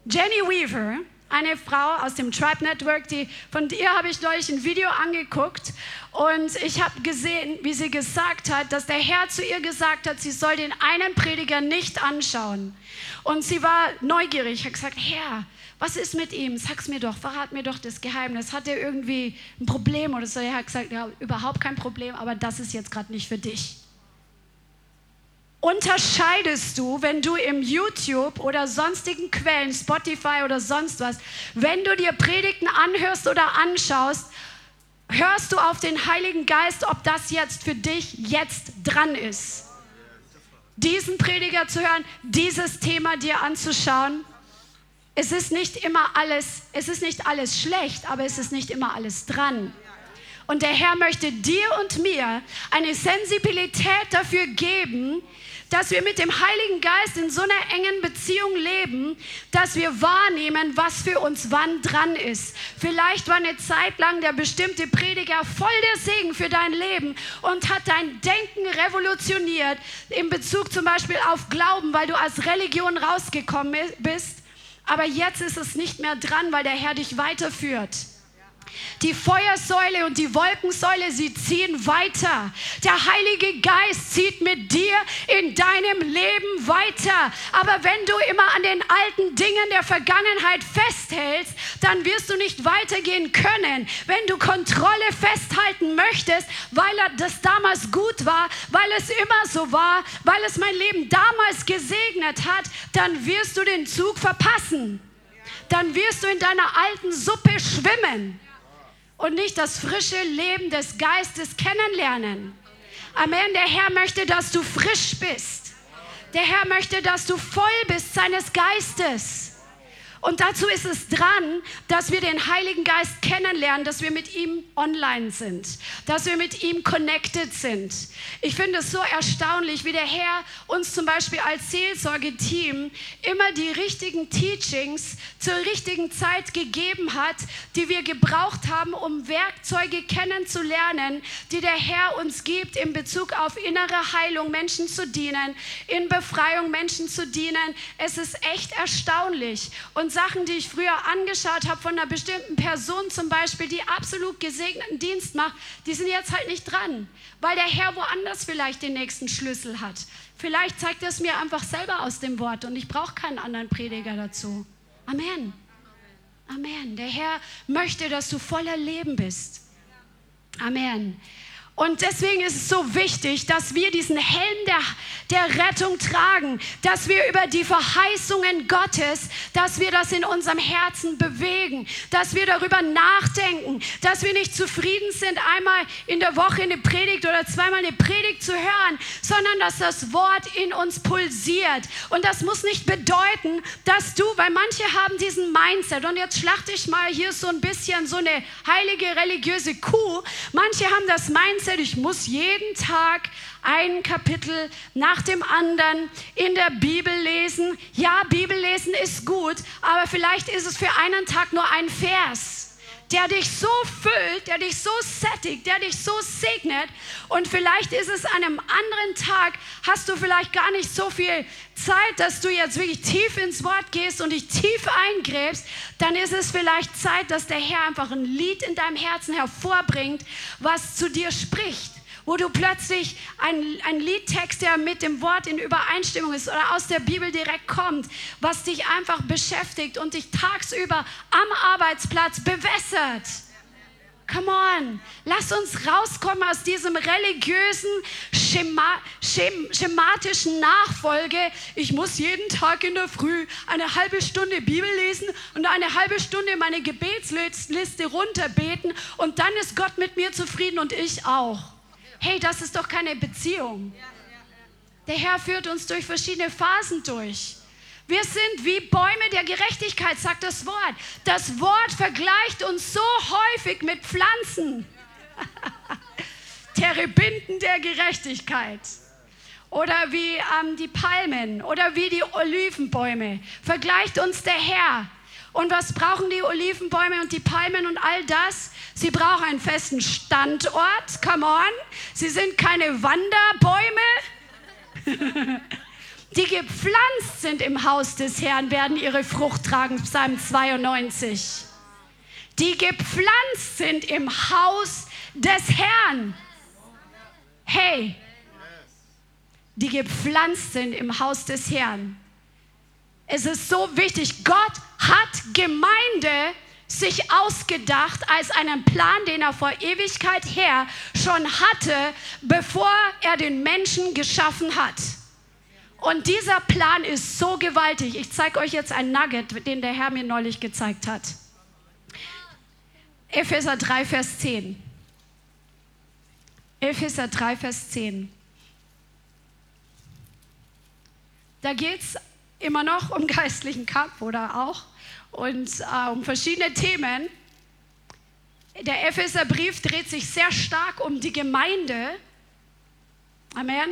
Jenny Weaver, eine Frau aus dem Tribe Network, die, von ihr habe ich neulich ein Video angeguckt und ich habe gesehen, wie sie gesagt hat, dass der Herr zu ihr gesagt hat, sie soll den einen Prediger nicht anschauen. Und sie war neugierig, habe gesagt, Herr, was ist mit ihm? Sag's mir doch, verrat mir doch das Geheimnis. Hat er irgendwie ein Problem oder so? Er hat gesagt, ja, überhaupt kein Problem, aber das ist jetzt gerade nicht für dich unterscheidest du, wenn du im YouTube oder sonstigen Quellen, Spotify oder sonst was, wenn du dir Predigten anhörst oder anschaust, hörst du auf den Heiligen Geist, ob das jetzt für dich jetzt dran ist. Diesen Prediger zu hören, dieses Thema dir anzuschauen. Es ist nicht immer alles, es ist nicht alles schlecht, aber es ist nicht immer alles dran. Und der Herr möchte dir und mir eine Sensibilität dafür geben, dass wir mit dem Heiligen Geist in so einer engen Beziehung leben, dass wir wahrnehmen, was für uns wann dran ist. Vielleicht war eine Zeit lang der bestimmte Prediger voll der Segen für dein Leben und hat dein Denken revolutioniert in Bezug zum Beispiel auf Glauben, weil du als Religion rausgekommen bist. Aber jetzt ist es nicht mehr dran, weil der Herr dich weiterführt. Die Feuersäule und die Wolkensäule, sie ziehen weiter. Der Heilige Geist zieht mit dir in deinem Leben weiter. Aber wenn du immer an den alten Dingen der Vergangenheit festhältst, dann wirst du nicht weitergehen können. Wenn du Kontrolle festhalten möchtest, weil das damals gut war, weil es immer so war, weil es mein Leben damals gesegnet hat, dann wirst du den Zug verpassen. Dann wirst du in deiner alten Suppe schwimmen und nicht das frische Leben des Geistes kennenlernen. Amen. Der Herr möchte, dass du frisch bist. Der Herr möchte, dass du voll bist seines Geistes. Und dazu ist es dran, dass wir den Heiligen Geist kennenlernen, dass wir mit ihm online sind, dass wir mit ihm connected sind. Ich finde es so erstaunlich, wie der Herr uns zum Beispiel als Seelsorgeteam immer die richtigen Teachings zur richtigen Zeit gegeben hat, die wir gebraucht haben, um Werkzeuge kennenzulernen, die der Herr uns gibt in Bezug auf innere Heilung, Menschen zu dienen, in Befreiung Menschen zu dienen. Es ist echt erstaunlich. Und Sachen, die ich früher angeschaut habe von einer bestimmten Person zum Beispiel, die absolut gesegneten Dienst macht, die sind jetzt halt nicht dran, weil der Herr woanders vielleicht den nächsten Schlüssel hat. Vielleicht zeigt er es mir einfach selber aus dem Wort und ich brauche keinen anderen Prediger dazu. Amen. Amen. Der Herr möchte, dass du voller Leben bist. Amen. Und deswegen ist es so wichtig, dass wir diesen Helm der, der Rettung tragen, dass wir über die Verheißungen Gottes, dass wir das in unserem Herzen bewegen, dass wir darüber nachdenken, dass wir nicht zufrieden sind, einmal in der Woche eine Predigt oder zweimal eine Predigt zu hören, sondern dass das Wort in uns pulsiert. Und das muss nicht bedeuten, dass du, weil manche haben diesen Mindset, und jetzt schlachte ich mal hier so ein bisschen so eine heilige religiöse Kuh, manche haben das Mindset, Mindset, ich muss jeden Tag ein Kapitel nach dem anderen in der Bibel lesen. Ja, Bibel lesen ist gut, aber vielleicht ist es für einen Tag nur ein Vers der dich so füllt, der dich so sättigt, der dich so segnet. Und vielleicht ist es an einem anderen Tag, hast du vielleicht gar nicht so viel Zeit, dass du jetzt wirklich tief ins Wort gehst und dich tief eingräbst. Dann ist es vielleicht Zeit, dass der Herr einfach ein Lied in deinem Herzen hervorbringt, was zu dir spricht wo du plötzlich ein, ein Liedtext, der mit dem Wort in Übereinstimmung ist oder aus der Bibel direkt kommt, was dich einfach beschäftigt und dich tagsüber am Arbeitsplatz bewässert. Come on, lass uns rauskommen aus diesem religiösen, schema, schem, schematischen Nachfolge. Ich muss jeden Tag in der Früh eine halbe Stunde Bibel lesen und eine halbe Stunde meine Gebetsliste runterbeten und dann ist Gott mit mir zufrieden und ich auch. Hey, das ist doch keine Beziehung. Der Herr führt uns durch verschiedene Phasen durch. Wir sind wie Bäume der Gerechtigkeit, sagt das Wort. Das Wort vergleicht uns so häufig mit Pflanzen. Terebinden der Gerechtigkeit. Oder wie ähm, die Palmen oder wie die Olivenbäume. Vergleicht uns der Herr. Und was brauchen die Olivenbäume und die Palmen und all das? Sie brauchen einen festen Standort. Come on. Sie sind keine Wanderbäume. Die gepflanzt sind im Haus des Herrn, werden ihre Frucht tragen. Psalm 92. Die gepflanzt sind im Haus des Herrn. Hey, die gepflanzt sind im Haus des Herrn. Es ist so wichtig. Gott hat Gemeinde sich ausgedacht als einen Plan, den er vor Ewigkeit her schon hatte, bevor er den Menschen geschaffen hat. Und dieser Plan ist so gewaltig. Ich zeige euch jetzt ein Nugget, den der Herr mir neulich gezeigt hat. Epheser 3, Vers 10. Epheser 3, Vers 10. Da geht es immer noch um geistlichen Kampf oder auch und äh, um verschiedene Themen. Der Epheserbrief dreht sich sehr stark um die Gemeinde. Amen.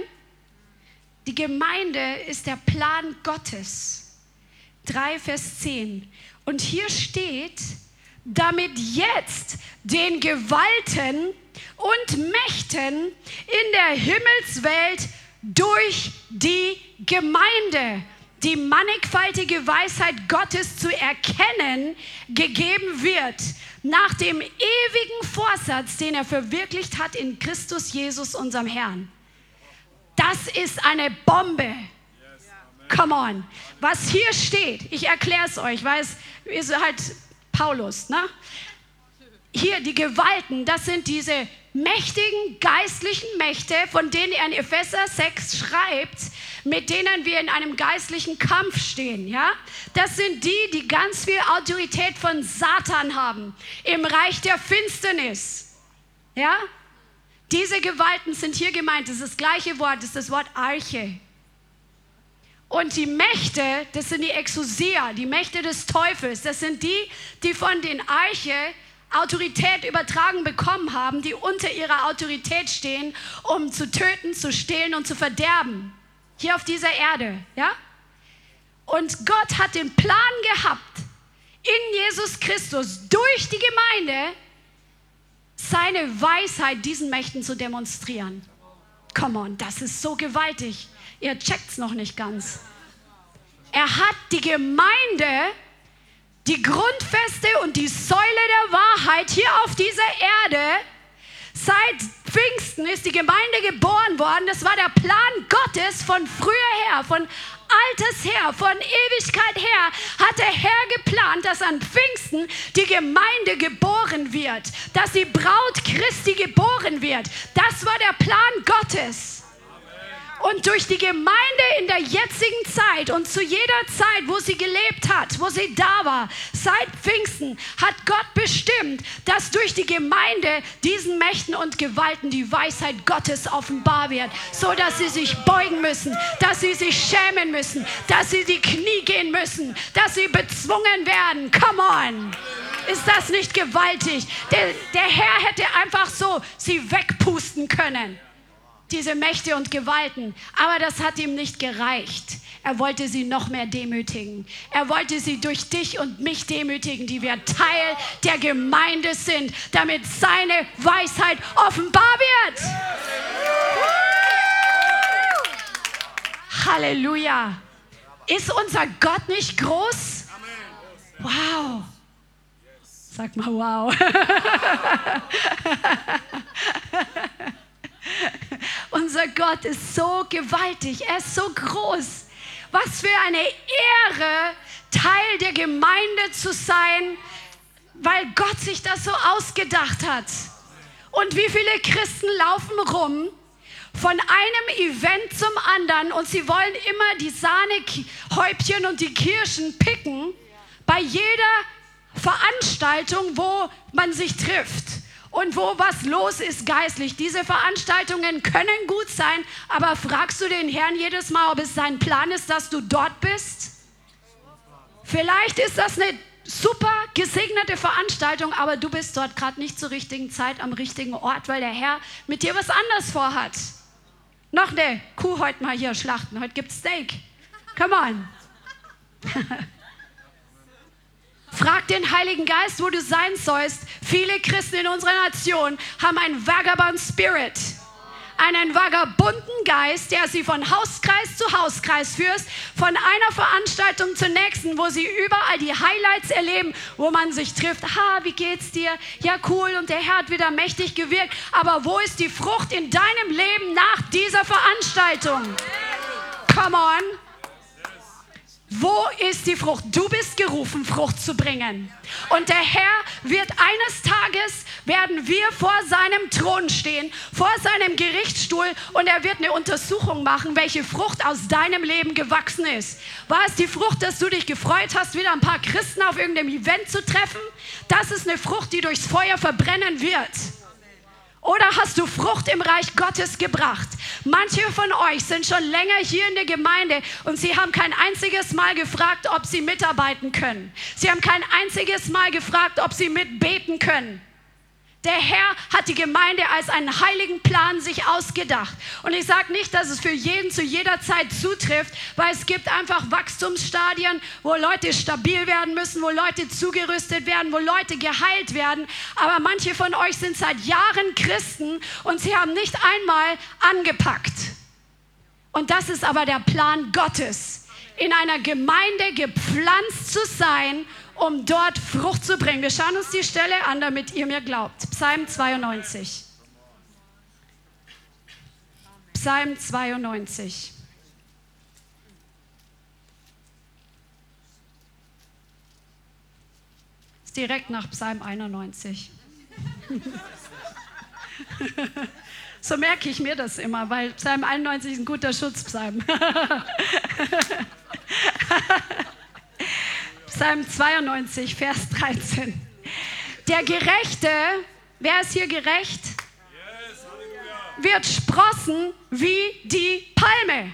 Die Gemeinde ist der Plan Gottes. 3 Vers 10. Und hier steht, damit jetzt den Gewalten und Mächten in der Himmelswelt durch die Gemeinde die mannigfaltige Weisheit Gottes zu erkennen, gegeben wird, nach dem ewigen Vorsatz, den er verwirklicht hat in Christus Jesus, unserem Herrn. Das ist eine Bombe. Come on. Was hier steht, ich erkläre es euch, weil es ist halt Paulus, ne? Hier die Gewalten, das sind diese mächtigen geistlichen Mächte, von denen er in Epheser 6 schreibt, mit denen wir in einem geistlichen Kampf stehen. Ja? Das sind die, die ganz viel Autorität von Satan haben im Reich der Finsternis. Ja? Diese Gewalten sind hier gemeint. Das ist das gleiche Wort, das ist das Wort Arche. Und die Mächte, das sind die Exousia, die Mächte des Teufels. Das sind die, die von den Arche Autorität übertragen bekommen haben, die unter ihrer Autorität stehen, um zu töten, zu stehlen und zu verderben. Hier auf dieser Erde, ja? Und Gott hat den Plan gehabt, in Jesus Christus durch die Gemeinde seine Weisheit diesen Mächten zu demonstrieren. Come on, das ist so gewaltig. Ihr checkt's noch nicht ganz. Er hat die Gemeinde, die Grundfeste und die Säule der Wahrheit hier auf dieser Erde. Seit Pfingsten ist die Gemeinde geboren worden. Das war der Plan Gottes von früher her, von Alters her, von Ewigkeit her, hat der Herr geplant, dass an Pfingsten die Gemeinde geboren wird, dass die Braut Christi geboren wird. Das war der Plan Gottes. Und durch die Gemeinde in der jetzigen Zeit und zu jeder Zeit, wo sie gelebt hat, wo sie da war, seit Pfingsten, hat Gott bestimmt, dass durch die Gemeinde diesen Mächten und Gewalten die Weisheit Gottes offenbar wird, so dass sie sich beugen müssen, dass sie sich schämen müssen, dass sie die Knie gehen müssen, dass sie bezwungen werden. Come on! Ist das nicht gewaltig? Der, der Herr hätte einfach so sie wegpusten können diese Mächte und Gewalten. Aber das hat ihm nicht gereicht. Er wollte sie noch mehr demütigen. Er wollte sie durch dich und mich demütigen, die wir Teil der Gemeinde sind, damit seine Weisheit offenbar wird. Halleluja. Ist unser Gott nicht groß? Wow. Sag mal wow. Unser Gott ist so gewaltig, er ist so groß. Was für eine Ehre, Teil der Gemeinde zu sein, weil Gott sich das so ausgedacht hat. Und wie viele Christen laufen rum von einem Event zum anderen und sie wollen immer die Sahnehäubchen und die Kirschen picken bei jeder Veranstaltung, wo man sich trifft und wo was los ist geistlich. Diese Veranstaltungen können gut sein, aber fragst du den Herrn jedes Mal, ob es sein Plan ist, dass du dort bist? Vielleicht ist das eine super gesegnete Veranstaltung, aber du bist dort gerade nicht zur richtigen Zeit am richtigen Ort, weil der Herr mit dir was anderes vorhat. Noch eine Kuh heute mal hier schlachten. Heute gibt es Steak. Come on. Frag den Heiligen Geist, wo du sein sollst. Viele Christen in unserer Nation haben einen Vagabond Spirit. Einen vagabunden Geist, der sie von Hauskreis zu Hauskreis führt, von einer Veranstaltung zur nächsten, wo sie überall die Highlights erleben, wo man sich trifft. Ha, wie geht's dir? Ja, cool, und der Herr hat wieder mächtig gewirkt. Aber wo ist die Frucht in deinem Leben nach dieser Veranstaltung? Come on. Wo ist die Frucht? Du bist gerufen, Frucht zu bringen. Und der Herr wird eines Tages, werden wir vor seinem Thron stehen, vor seinem Gerichtsstuhl und er wird eine Untersuchung machen, welche Frucht aus deinem Leben gewachsen ist. War es die Frucht, dass du dich gefreut hast, wieder ein paar Christen auf irgendeinem Event zu treffen? Das ist eine Frucht, die durchs Feuer verbrennen wird. Oder hast du Frucht im Reich Gottes gebracht? Manche von euch sind schon länger hier in der Gemeinde und sie haben kein einziges Mal gefragt, ob sie mitarbeiten können. Sie haben kein einziges Mal gefragt, ob sie mitbeten können. Der Herr hat die Gemeinde als einen heiligen Plan sich ausgedacht. Und ich sage nicht, dass es für jeden zu jeder Zeit zutrifft, weil es gibt einfach Wachstumsstadien, wo Leute stabil werden müssen, wo Leute zugerüstet werden, wo Leute geheilt werden. Aber manche von euch sind seit Jahren Christen und sie haben nicht einmal angepackt. Und das ist aber der Plan Gottes, in einer Gemeinde gepflanzt zu sein um dort Frucht zu bringen. Wir schauen uns die Stelle an, damit ihr mir glaubt. Psalm 92. Psalm 92. Ist direkt nach Psalm 91. so merke ich mir das immer, weil Psalm 91 ist ein guter Schutzpsalm. Psalm 92, Vers 13. Der Gerechte, wer ist hier gerecht? Wird sprossen wie die Palme.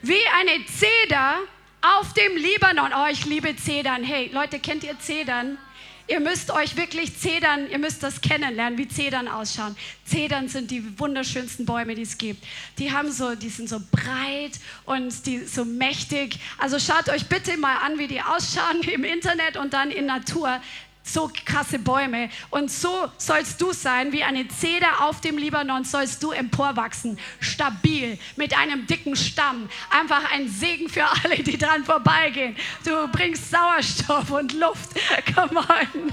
Wie eine Zeder auf dem Libanon. Oh, ich liebe Zedern. Hey, Leute, kennt ihr Zedern? Ihr müsst euch wirklich Zedern, ihr müsst das kennenlernen, wie Zedern ausschauen. Zedern sind die wunderschönsten Bäume, die es gibt. Die haben so, die sind so breit und die so mächtig. Also schaut euch bitte mal an, wie die ausschauen im Internet und dann in Natur so krasse Bäume. Und so sollst du sein, wie eine Zeder auf dem Libanon sollst du emporwachsen. Stabil, mit einem dicken Stamm. Einfach ein Segen für alle, die dran vorbeigehen. Du bringst Sauerstoff und Luft. Come on.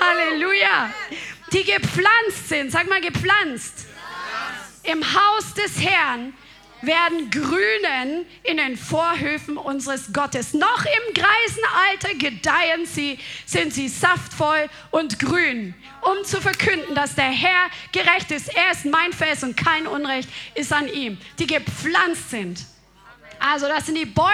Halleluja. Die gepflanzt sind. Sag mal gepflanzt. Im Haus des Herrn werden grünen in den Vorhöfen unseres Gottes. Noch im Greisenalter gedeihen sie, sind sie saftvoll und grün, um zu verkünden, dass der Herr gerecht ist. Er ist mein Fels und kein Unrecht ist an ihm, die gepflanzt sind. Also das sind die Bäume,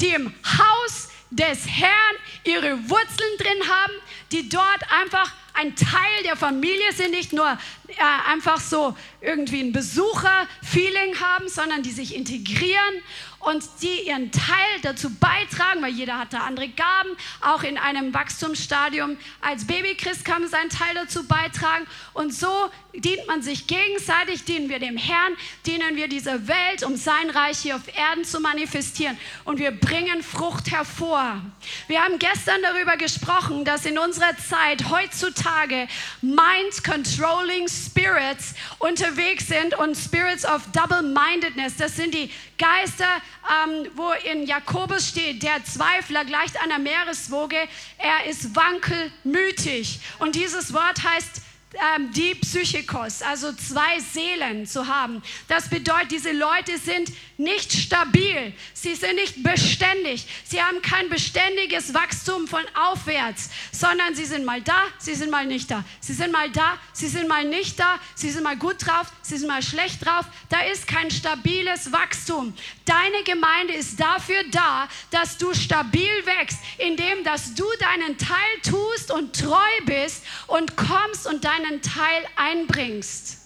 die im Haus des Herrn ihre Wurzeln drin haben, die dort einfach ein Teil der Familie sind, nicht nur äh, einfach so irgendwie ein Besucher-Feeling haben, sondern die sich integrieren und die ihren Teil dazu beitragen, weil jeder hat da andere Gaben, auch in einem Wachstumsstadium. Als Babychrist kann man seinen Teil dazu beitragen und so dient man sich gegenseitig, dienen wir dem Herrn, dienen wir dieser Welt, um sein Reich hier auf Erden zu manifestieren und wir bringen Frucht hervor. Wir haben gestern darüber gesprochen, dass in unserer Zeit heutzutage Mind-Controlling Spirits unterwegs sind und Spirits of Double-Mindedness, das sind die Geister, ähm, wo in Jakobus steht, der Zweifler gleicht einer Meereswoge, er ist wankelmütig. Und dieses Wort heißt ähm, die Psychikos, also zwei Seelen zu haben. Das bedeutet, diese Leute sind nicht stabil, sie sind nicht beständig, sie haben kein beständiges Wachstum von aufwärts, sondern sie sind mal da, sie sind mal nicht da, sie sind mal da, sie sind mal nicht da, sie sind mal gut drauf, sie sind mal schlecht drauf. Da ist kein stabiles Wachstum. Deine Gemeinde ist dafür da, dass du stabil wächst, indem dass du deinen Teil tust und treu bist und kommst und dein deinen Teil einbringst.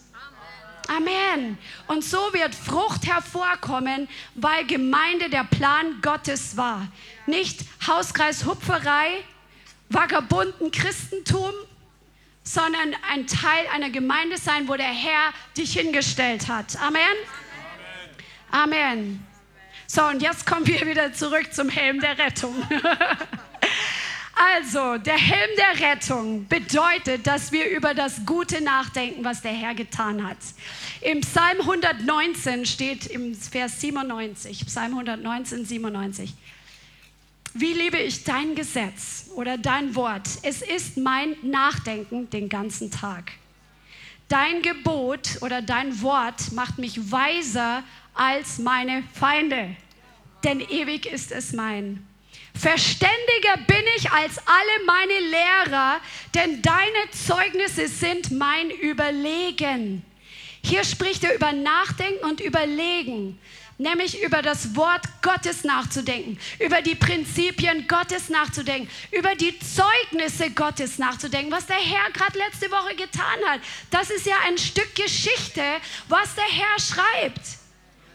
Amen. Und so wird Frucht hervorkommen, weil Gemeinde der Plan Gottes war. Nicht Hauskreis Hupferei, vagabunden Christentum, sondern ein Teil einer Gemeinde sein, wo der Herr dich hingestellt hat. Amen. Amen. Amen. So, und jetzt kommen wir wieder zurück zum Helm der Rettung. Also, der Helm der Rettung bedeutet, dass wir über das Gute nachdenken, was der Herr getan hat. Im Psalm 119 steht im Vers 97, Psalm 119, 97. Wie liebe ich dein Gesetz oder dein Wort? Es ist mein Nachdenken den ganzen Tag. Dein Gebot oder dein Wort macht mich weiser als meine Feinde, denn ewig ist es mein. Verständiger bin ich als alle meine Lehrer, denn deine Zeugnisse sind mein Überlegen. Hier spricht er über Nachdenken und Überlegen, nämlich über das Wort Gottes nachzudenken, über die Prinzipien Gottes nachzudenken, über die Zeugnisse Gottes nachzudenken, was der Herr gerade letzte Woche getan hat. Das ist ja ein Stück Geschichte, was der Herr schreibt.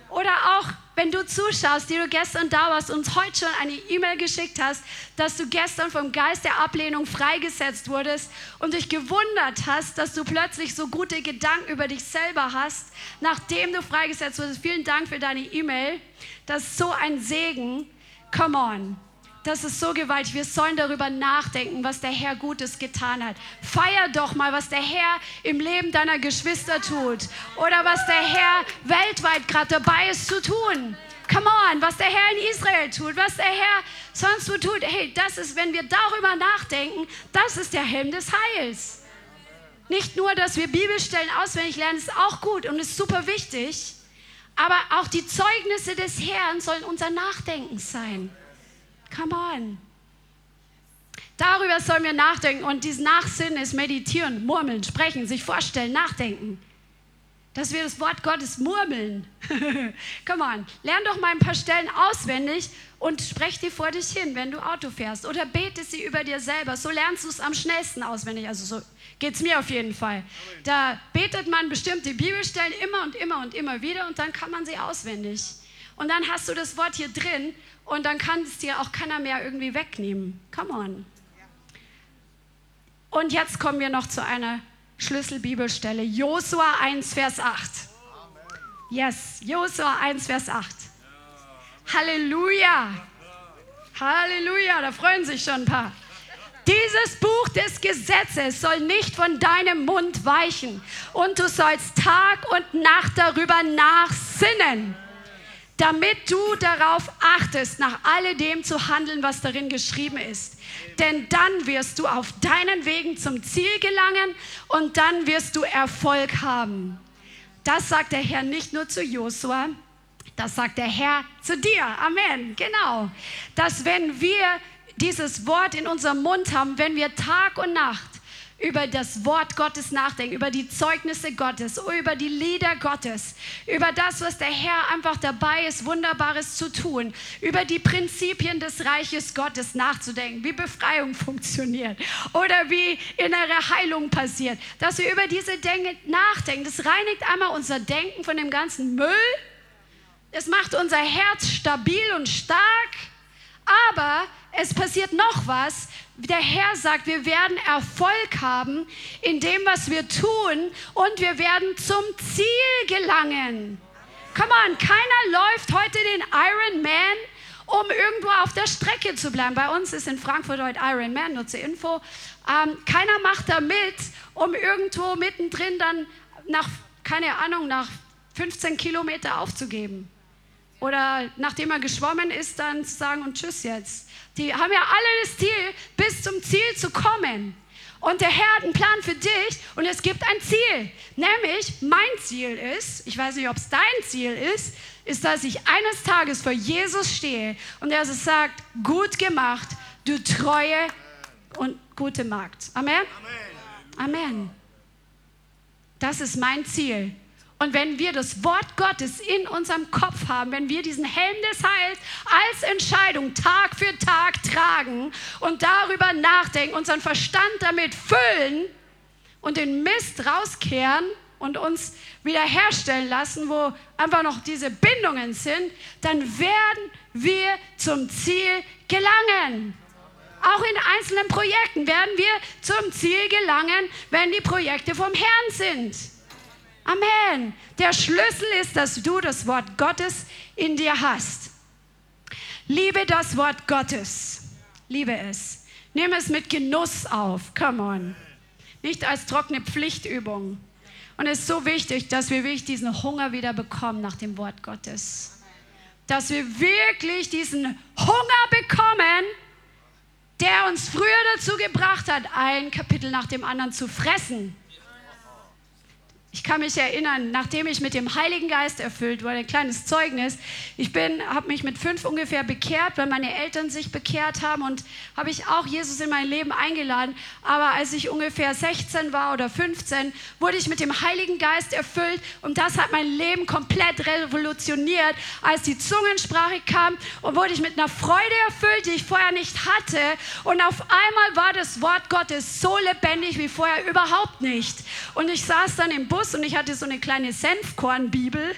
Oder auch wenn du zuschaust, die du gestern da warst und heute schon eine E-Mail geschickt hast, dass du gestern vom Geist der Ablehnung freigesetzt wurdest und dich gewundert hast, dass du plötzlich so gute Gedanken über dich selber hast, nachdem du freigesetzt wurdest. Vielen Dank für deine E-Mail. Das ist so ein Segen. Come on. Das ist so gewaltig. Wir sollen darüber nachdenken, was der Herr Gutes getan hat. Feier doch mal, was der Herr im Leben deiner Geschwister tut. Oder was der Herr weltweit gerade dabei ist zu tun. Come on, was der Herr in Israel tut, was der Herr sonst wo tut. Hey, das ist, wenn wir darüber nachdenken, das ist der Helm des Heils. Nicht nur, dass wir Bibelstellen auswendig lernen, ist auch gut und ist super wichtig, aber auch die Zeugnisse des Herrn sollen unser Nachdenken sein. Come on. Darüber sollen wir nachdenken und dieses Nachsinnen ist meditieren, murmeln, sprechen, sich vorstellen, nachdenken. Dass wir das Wort Gottes murmeln. Come on, lern doch mal ein paar Stellen auswendig und sprech die vor dich hin, wenn du Auto fährst. Oder bete sie über dir selber. So lernst du es am schnellsten auswendig. Also so geht es mir auf jeden Fall. Da betet man bestimmte Bibelstellen immer und immer und immer wieder und dann kann man sie auswendig. Und dann hast du das Wort hier drin und dann kann es dir auch keiner mehr irgendwie wegnehmen. Come on. Und jetzt kommen wir noch zu einer Schlüsselbibelstelle. Josua 1, Vers 8. Yes, Josua 1, Vers 8. Halleluja. Halleluja, da freuen sich schon ein paar. Dieses Buch des Gesetzes soll nicht von deinem Mund weichen und du sollst Tag und Nacht darüber nachsinnen, damit du darauf achtest, nach alledem zu handeln, was darin geschrieben ist. Denn dann wirst du auf deinen Wegen zum Ziel gelangen und dann wirst du Erfolg haben. Das sagt der Herr nicht nur zu Josua, das sagt der Herr zu dir. Amen. Genau. Dass wenn wir dieses Wort in unserem Mund haben, wenn wir Tag und Nacht über das Wort Gottes nachdenken, über die Zeugnisse Gottes, über die Lieder Gottes, über das, was der Herr einfach dabei ist, Wunderbares zu tun, über die Prinzipien des Reiches Gottes nachzudenken, wie Befreiung funktioniert oder wie innere Heilung passiert, dass wir über diese Dinge nachdenken. Das reinigt einmal unser Denken von dem ganzen Müll. Es macht unser Herz stabil und stark, aber es passiert noch was. Der Herr sagt, wir werden Erfolg haben in dem, was wir tun und wir werden zum Ziel gelangen. Come on, keiner läuft heute den Iron Man, um irgendwo auf der Strecke zu bleiben. Bei uns ist in Frankfurt heute Iron Man, nur Info. Ähm, keiner macht da mit, um irgendwo mittendrin dann nach, keine Ahnung, nach 15 Kilometer aufzugeben. Oder nachdem er geschwommen ist, dann zu sagen und tschüss jetzt. Die haben ja alle das Ziel, bis zum Ziel zu kommen. Und der Herr hat einen Plan für dich und es gibt ein Ziel. Nämlich, mein Ziel ist, ich weiß nicht, ob es dein Ziel ist, ist, dass ich eines Tages vor Jesus stehe und er sagt, gut gemacht, du treue und gute Magd. Amen? Amen. Amen. Das ist mein Ziel. Und wenn wir das Wort Gottes in unserem Kopf haben, wenn wir diesen Helm des Heils als Entscheidung Tag für Tag tragen und darüber nachdenken, unseren Verstand damit füllen und den Mist rauskehren und uns wiederherstellen lassen, wo einfach noch diese Bindungen sind, dann werden wir zum Ziel gelangen. Auch in einzelnen Projekten werden wir zum Ziel gelangen, wenn die Projekte vom Herrn sind. Amen. Der Schlüssel ist, dass du das Wort Gottes in dir hast. Liebe das Wort Gottes. Liebe es. Nimm es mit Genuss auf. Come on. Nicht als trockene Pflichtübung. Und es ist so wichtig, dass wir wirklich diesen Hunger wieder bekommen nach dem Wort Gottes. Dass wir wirklich diesen Hunger bekommen, der uns früher dazu gebracht hat, ein Kapitel nach dem anderen zu fressen. Ich kann mich erinnern, nachdem ich mit dem Heiligen Geist erfüllt wurde, ein kleines Zeugnis. Ich habe mich mit fünf ungefähr bekehrt, weil meine Eltern sich bekehrt haben und habe ich auch Jesus in mein Leben eingeladen. Aber als ich ungefähr 16 war oder 15, wurde ich mit dem Heiligen Geist erfüllt und das hat mein Leben komplett revolutioniert. Als die Zungensprache kam und wurde ich mit einer Freude erfüllt, die ich vorher nicht hatte. Und auf einmal war das Wort Gottes so lebendig wie vorher überhaupt nicht. Und ich saß dann im Bus Bus und ich hatte so eine kleine Senfkornbibel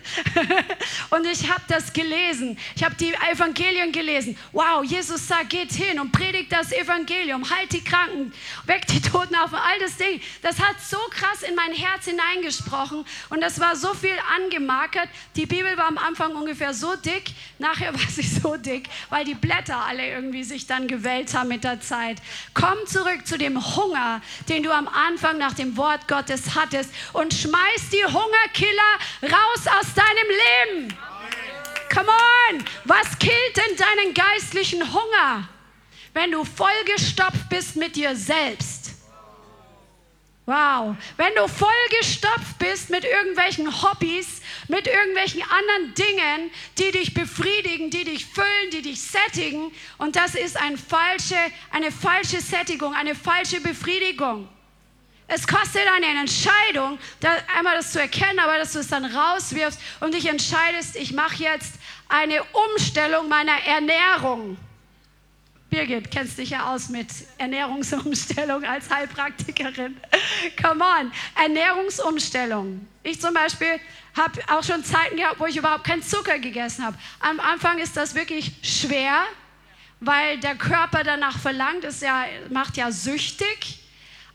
und ich habe das gelesen. Ich habe die Evangelien gelesen. Wow, Jesus sagt, geht hin und predigt das Evangelium, halt die Kranken, weckt die Toten auf, all das Ding. Das hat so krass in mein Herz hineingesprochen und das war so viel angemarkert. Die Bibel war am Anfang ungefähr so dick, nachher war sie so dick, weil die Blätter alle irgendwie sich dann gewellt haben mit der Zeit. Komm zurück zu dem Hunger, den du am Anfang nach dem Wort Gottes hattest und schmeiß schmeiß die Hungerkiller raus aus deinem Leben. Come on, was killt denn deinen geistlichen Hunger, wenn du vollgestopft bist mit dir selbst? Wow, wenn du vollgestopft bist mit irgendwelchen Hobbys, mit irgendwelchen anderen Dingen, die dich befriedigen, die dich füllen, die dich sättigen, und das ist ein falsche, eine falsche Sättigung, eine falsche Befriedigung. Es kostet eine Entscheidung, einmal das zu erkennen, aber dass du es dann rauswirfst und dich entscheidest, ich mache jetzt eine Umstellung meiner Ernährung. Birgit, kennst dich ja aus mit Ernährungsumstellung als Heilpraktikerin. Come on, Ernährungsumstellung. Ich zum Beispiel habe auch schon Zeiten gehabt, wo ich überhaupt keinen Zucker gegessen habe. Am Anfang ist das wirklich schwer, weil der Körper danach verlangt, es ja, macht ja süchtig.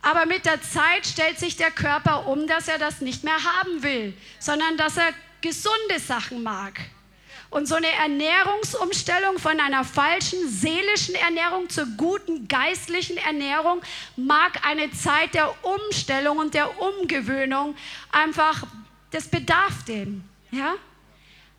Aber mit der Zeit stellt sich der Körper um, dass er das nicht mehr haben will, sondern dass er gesunde Sachen mag. Und so eine Ernährungsumstellung von einer falschen seelischen Ernährung zur guten geistlichen Ernährung mag eine Zeit der Umstellung und der Umgewöhnung einfach, das bedarf dem. Ja?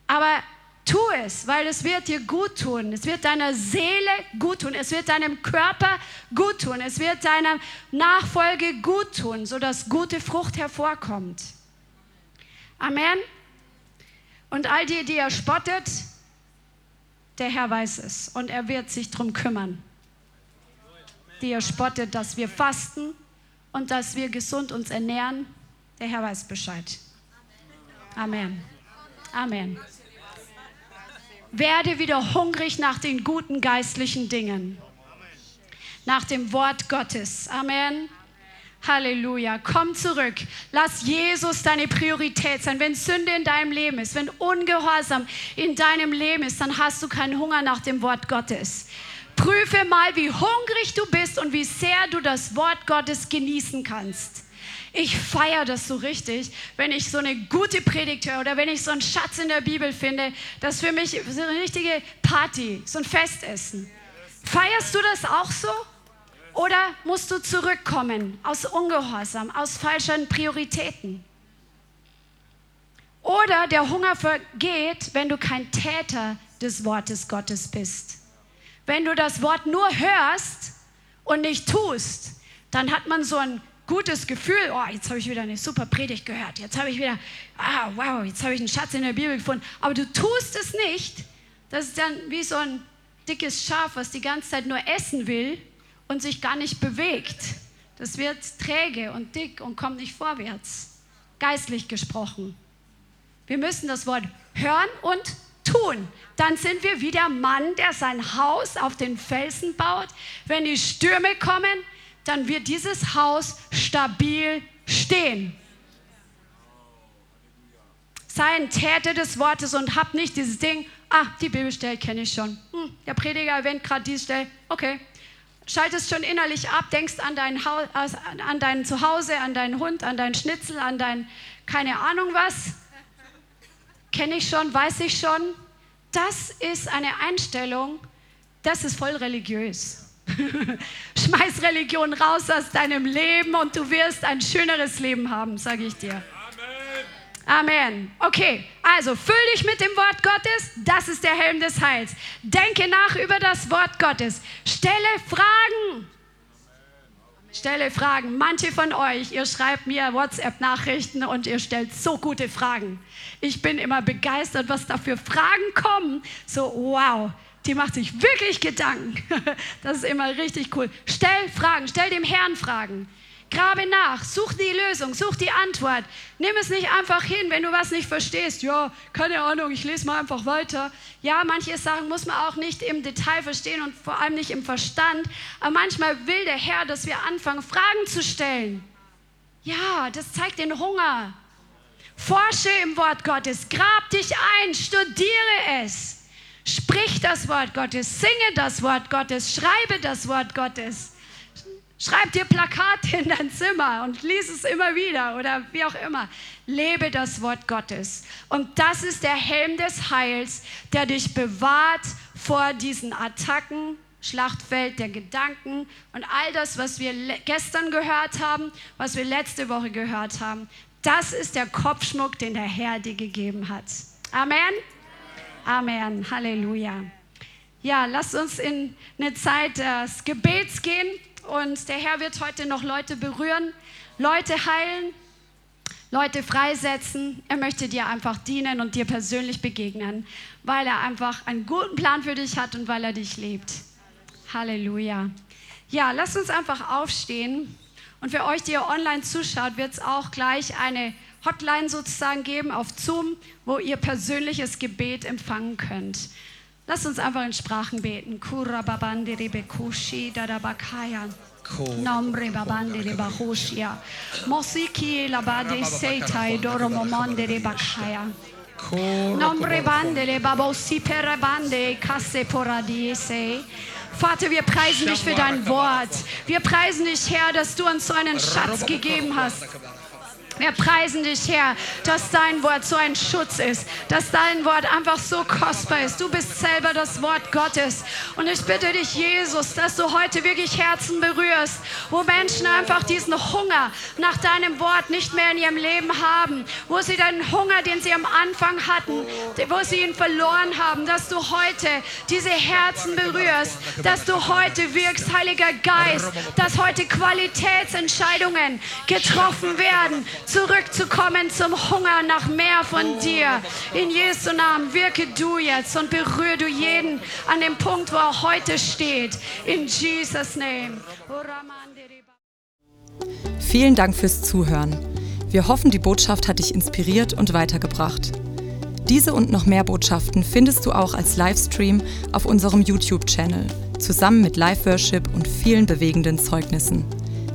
Aber tu es, weil es wird dir gut tun. Es wird deiner Seele gut tun. Es wird deinem Körper gut tun. Es wird deiner Nachfolge gut tun, sodass gute Frucht hervorkommt. Amen. Und all die, die er spottet, der Herr weiß es und er wird sich darum kümmern. Die er spottet, dass wir fasten und dass wir gesund uns ernähren, der Herr weiß Bescheid. Amen. Amen. Werde wieder hungrig nach den guten geistlichen Dingen, nach dem Wort Gottes. Amen. Halleluja. Komm zurück. Lass Jesus deine Priorität sein. Wenn Sünde in deinem Leben ist, wenn Ungehorsam in deinem Leben ist, dann hast du keinen Hunger nach dem Wort Gottes. Prüfe mal, wie hungrig du bist und wie sehr du das Wort Gottes genießen kannst. Ich feiere das so richtig, wenn ich so eine gute Predigt höre oder wenn ich so einen Schatz in der Bibel finde. Das für mich so eine richtige Party, so ein Festessen. Feierst du das auch so? Oder musst du zurückkommen aus Ungehorsam, aus falschen Prioritäten? Oder der Hunger vergeht, wenn du kein Täter des Wortes Gottes bist. Wenn du das Wort nur hörst und nicht tust, dann hat man so ein gutes Gefühl, oh, jetzt habe ich wieder eine super Predigt gehört, jetzt habe ich wieder, ah, wow, jetzt habe ich einen Schatz in der Bibel gefunden, aber du tust es nicht. Das ist dann wie so ein dickes Schaf, was die ganze Zeit nur essen will und sich gar nicht bewegt. Das wird träge und dick und kommt nicht vorwärts. Geistlich gesprochen. Wir müssen das Wort hören und tun. Dann sind wir wie der Mann, der sein Haus auf den Felsen baut. Wenn die Stürme kommen, dann wird dieses Haus stabil stehen. Sei ein Täter des Wortes und hab nicht dieses Ding, ah, die Bibelstelle kenne ich schon. Hm, der Prediger erwähnt gerade diese Stelle, okay, schaltest schon innerlich ab, denkst an dein, Haus, an dein Zuhause, an deinen Hund, an deinen Schnitzel, an dein keine Ahnung was. Kenne ich schon, weiß ich schon. Das ist eine Einstellung, das ist voll religiös. Schmeiß Religion raus aus deinem Leben und du wirst ein schöneres Leben haben, sage ich dir. Amen. Okay, also füll dich mit dem Wort Gottes. Das ist der Helm des Heils. Denke nach über das Wort Gottes. Stelle Fragen. Stelle Fragen. Manche von euch, ihr schreibt mir WhatsApp-Nachrichten und ihr stellt so gute Fragen. Ich bin immer begeistert, was da für Fragen kommen. So, wow, die macht sich wirklich Gedanken. Das ist immer richtig cool. Stell Fragen, stell dem Herrn Fragen. Grabe nach, such die Lösung, such die Antwort. Nimm es nicht einfach hin, wenn du was nicht verstehst. Ja, keine Ahnung, ich lese mal einfach weiter. Ja, manche Sachen muss man auch nicht im Detail verstehen und vor allem nicht im Verstand. Aber manchmal will der Herr, dass wir anfangen, Fragen zu stellen. Ja, das zeigt den Hunger. Forsche im Wort Gottes, grab dich ein, studiere es. Sprich das Wort Gottes, singe das Wort Gottes, schreibe das Wort Gottes. Schreib dir Plakate in dein Zimmer und lies es immer wieder oder wie auch immer. Lebe das Wort Gottes. Und das ist der Helm des Heils, der dich bewahrt vor diesen Attacken, Schlachtfeld der Gedanken und all das, was wir gestern gehört haben, was wir letzte Woche gehört haben. Das ist der Kopfschmuck, den der Herr dir gegeben hat. Amen. Amen. Halleluja. Ja, lass uns in eine Zeit des Gebets gehen. Und der Herr wird heute noch Leute berühren, Leute heilen, Leute freisetzen. Er möchte dir einfach dienen und dir persönlich begegnen, weil er einfach einen guten Plan für dich hat und weil er dich liebt. Halleluja. Ja, lasst uns einfach aufstehen. Und für euch, die ihr online zuschaut, wird es auch gleich eine Hotline sozusagen geben auf Zoom, wo ihr persönliches Gebet empfangen könnt. Lass uns einfach in Sprachen beten. Kura babande rebekushi dadabakaya. Nombre babande rebahoshia. Mosiki labade seitai doromomonde rebakaya. Nombre bande rebabosi perebande kasse poradiese. Vater, wir preisen dich für dein Wort. Wir preisen dich, Herr, dass du uns so einen Schatz gegeben hast. Wir preisen dich, Herr, dass dein Wort so ein Schutz ist, dass dein Wort einfach so kostbar ist. Du bist selber das Wort Gottes. Und ich bitte dich, Jesus, dass du heute wirklich Herzen berührst, wo Menschen einfach diesen Hunger nach deinem Wort nicht mehr in ihrem Leben haben, wo sie den Hunger, den sie am Anfang hatten, wo sie ihn verloren haben, dass du heute diese Herzen berührst, dass du heute wirkst, Heiliger Geist, dass heute Qualitätsentscheidungen getroffen werden zurückzukommen zum Hunger nach mehr von dir. In Jesu Namen wirke du jetzt und berühre du jeden an dem Punkt, wo er heute steht. In Jesus Name. Vielen Dank fürs Zuhören. Wir hoffen, die Botschaft hat dich inspiriert und weitergebracht. Diese und noch mehr Botschaften findest du auch als Livestream auf unserem YouTube-Channel, zusammen mit Live-Worship und vielen bewegenden Zeugnissen.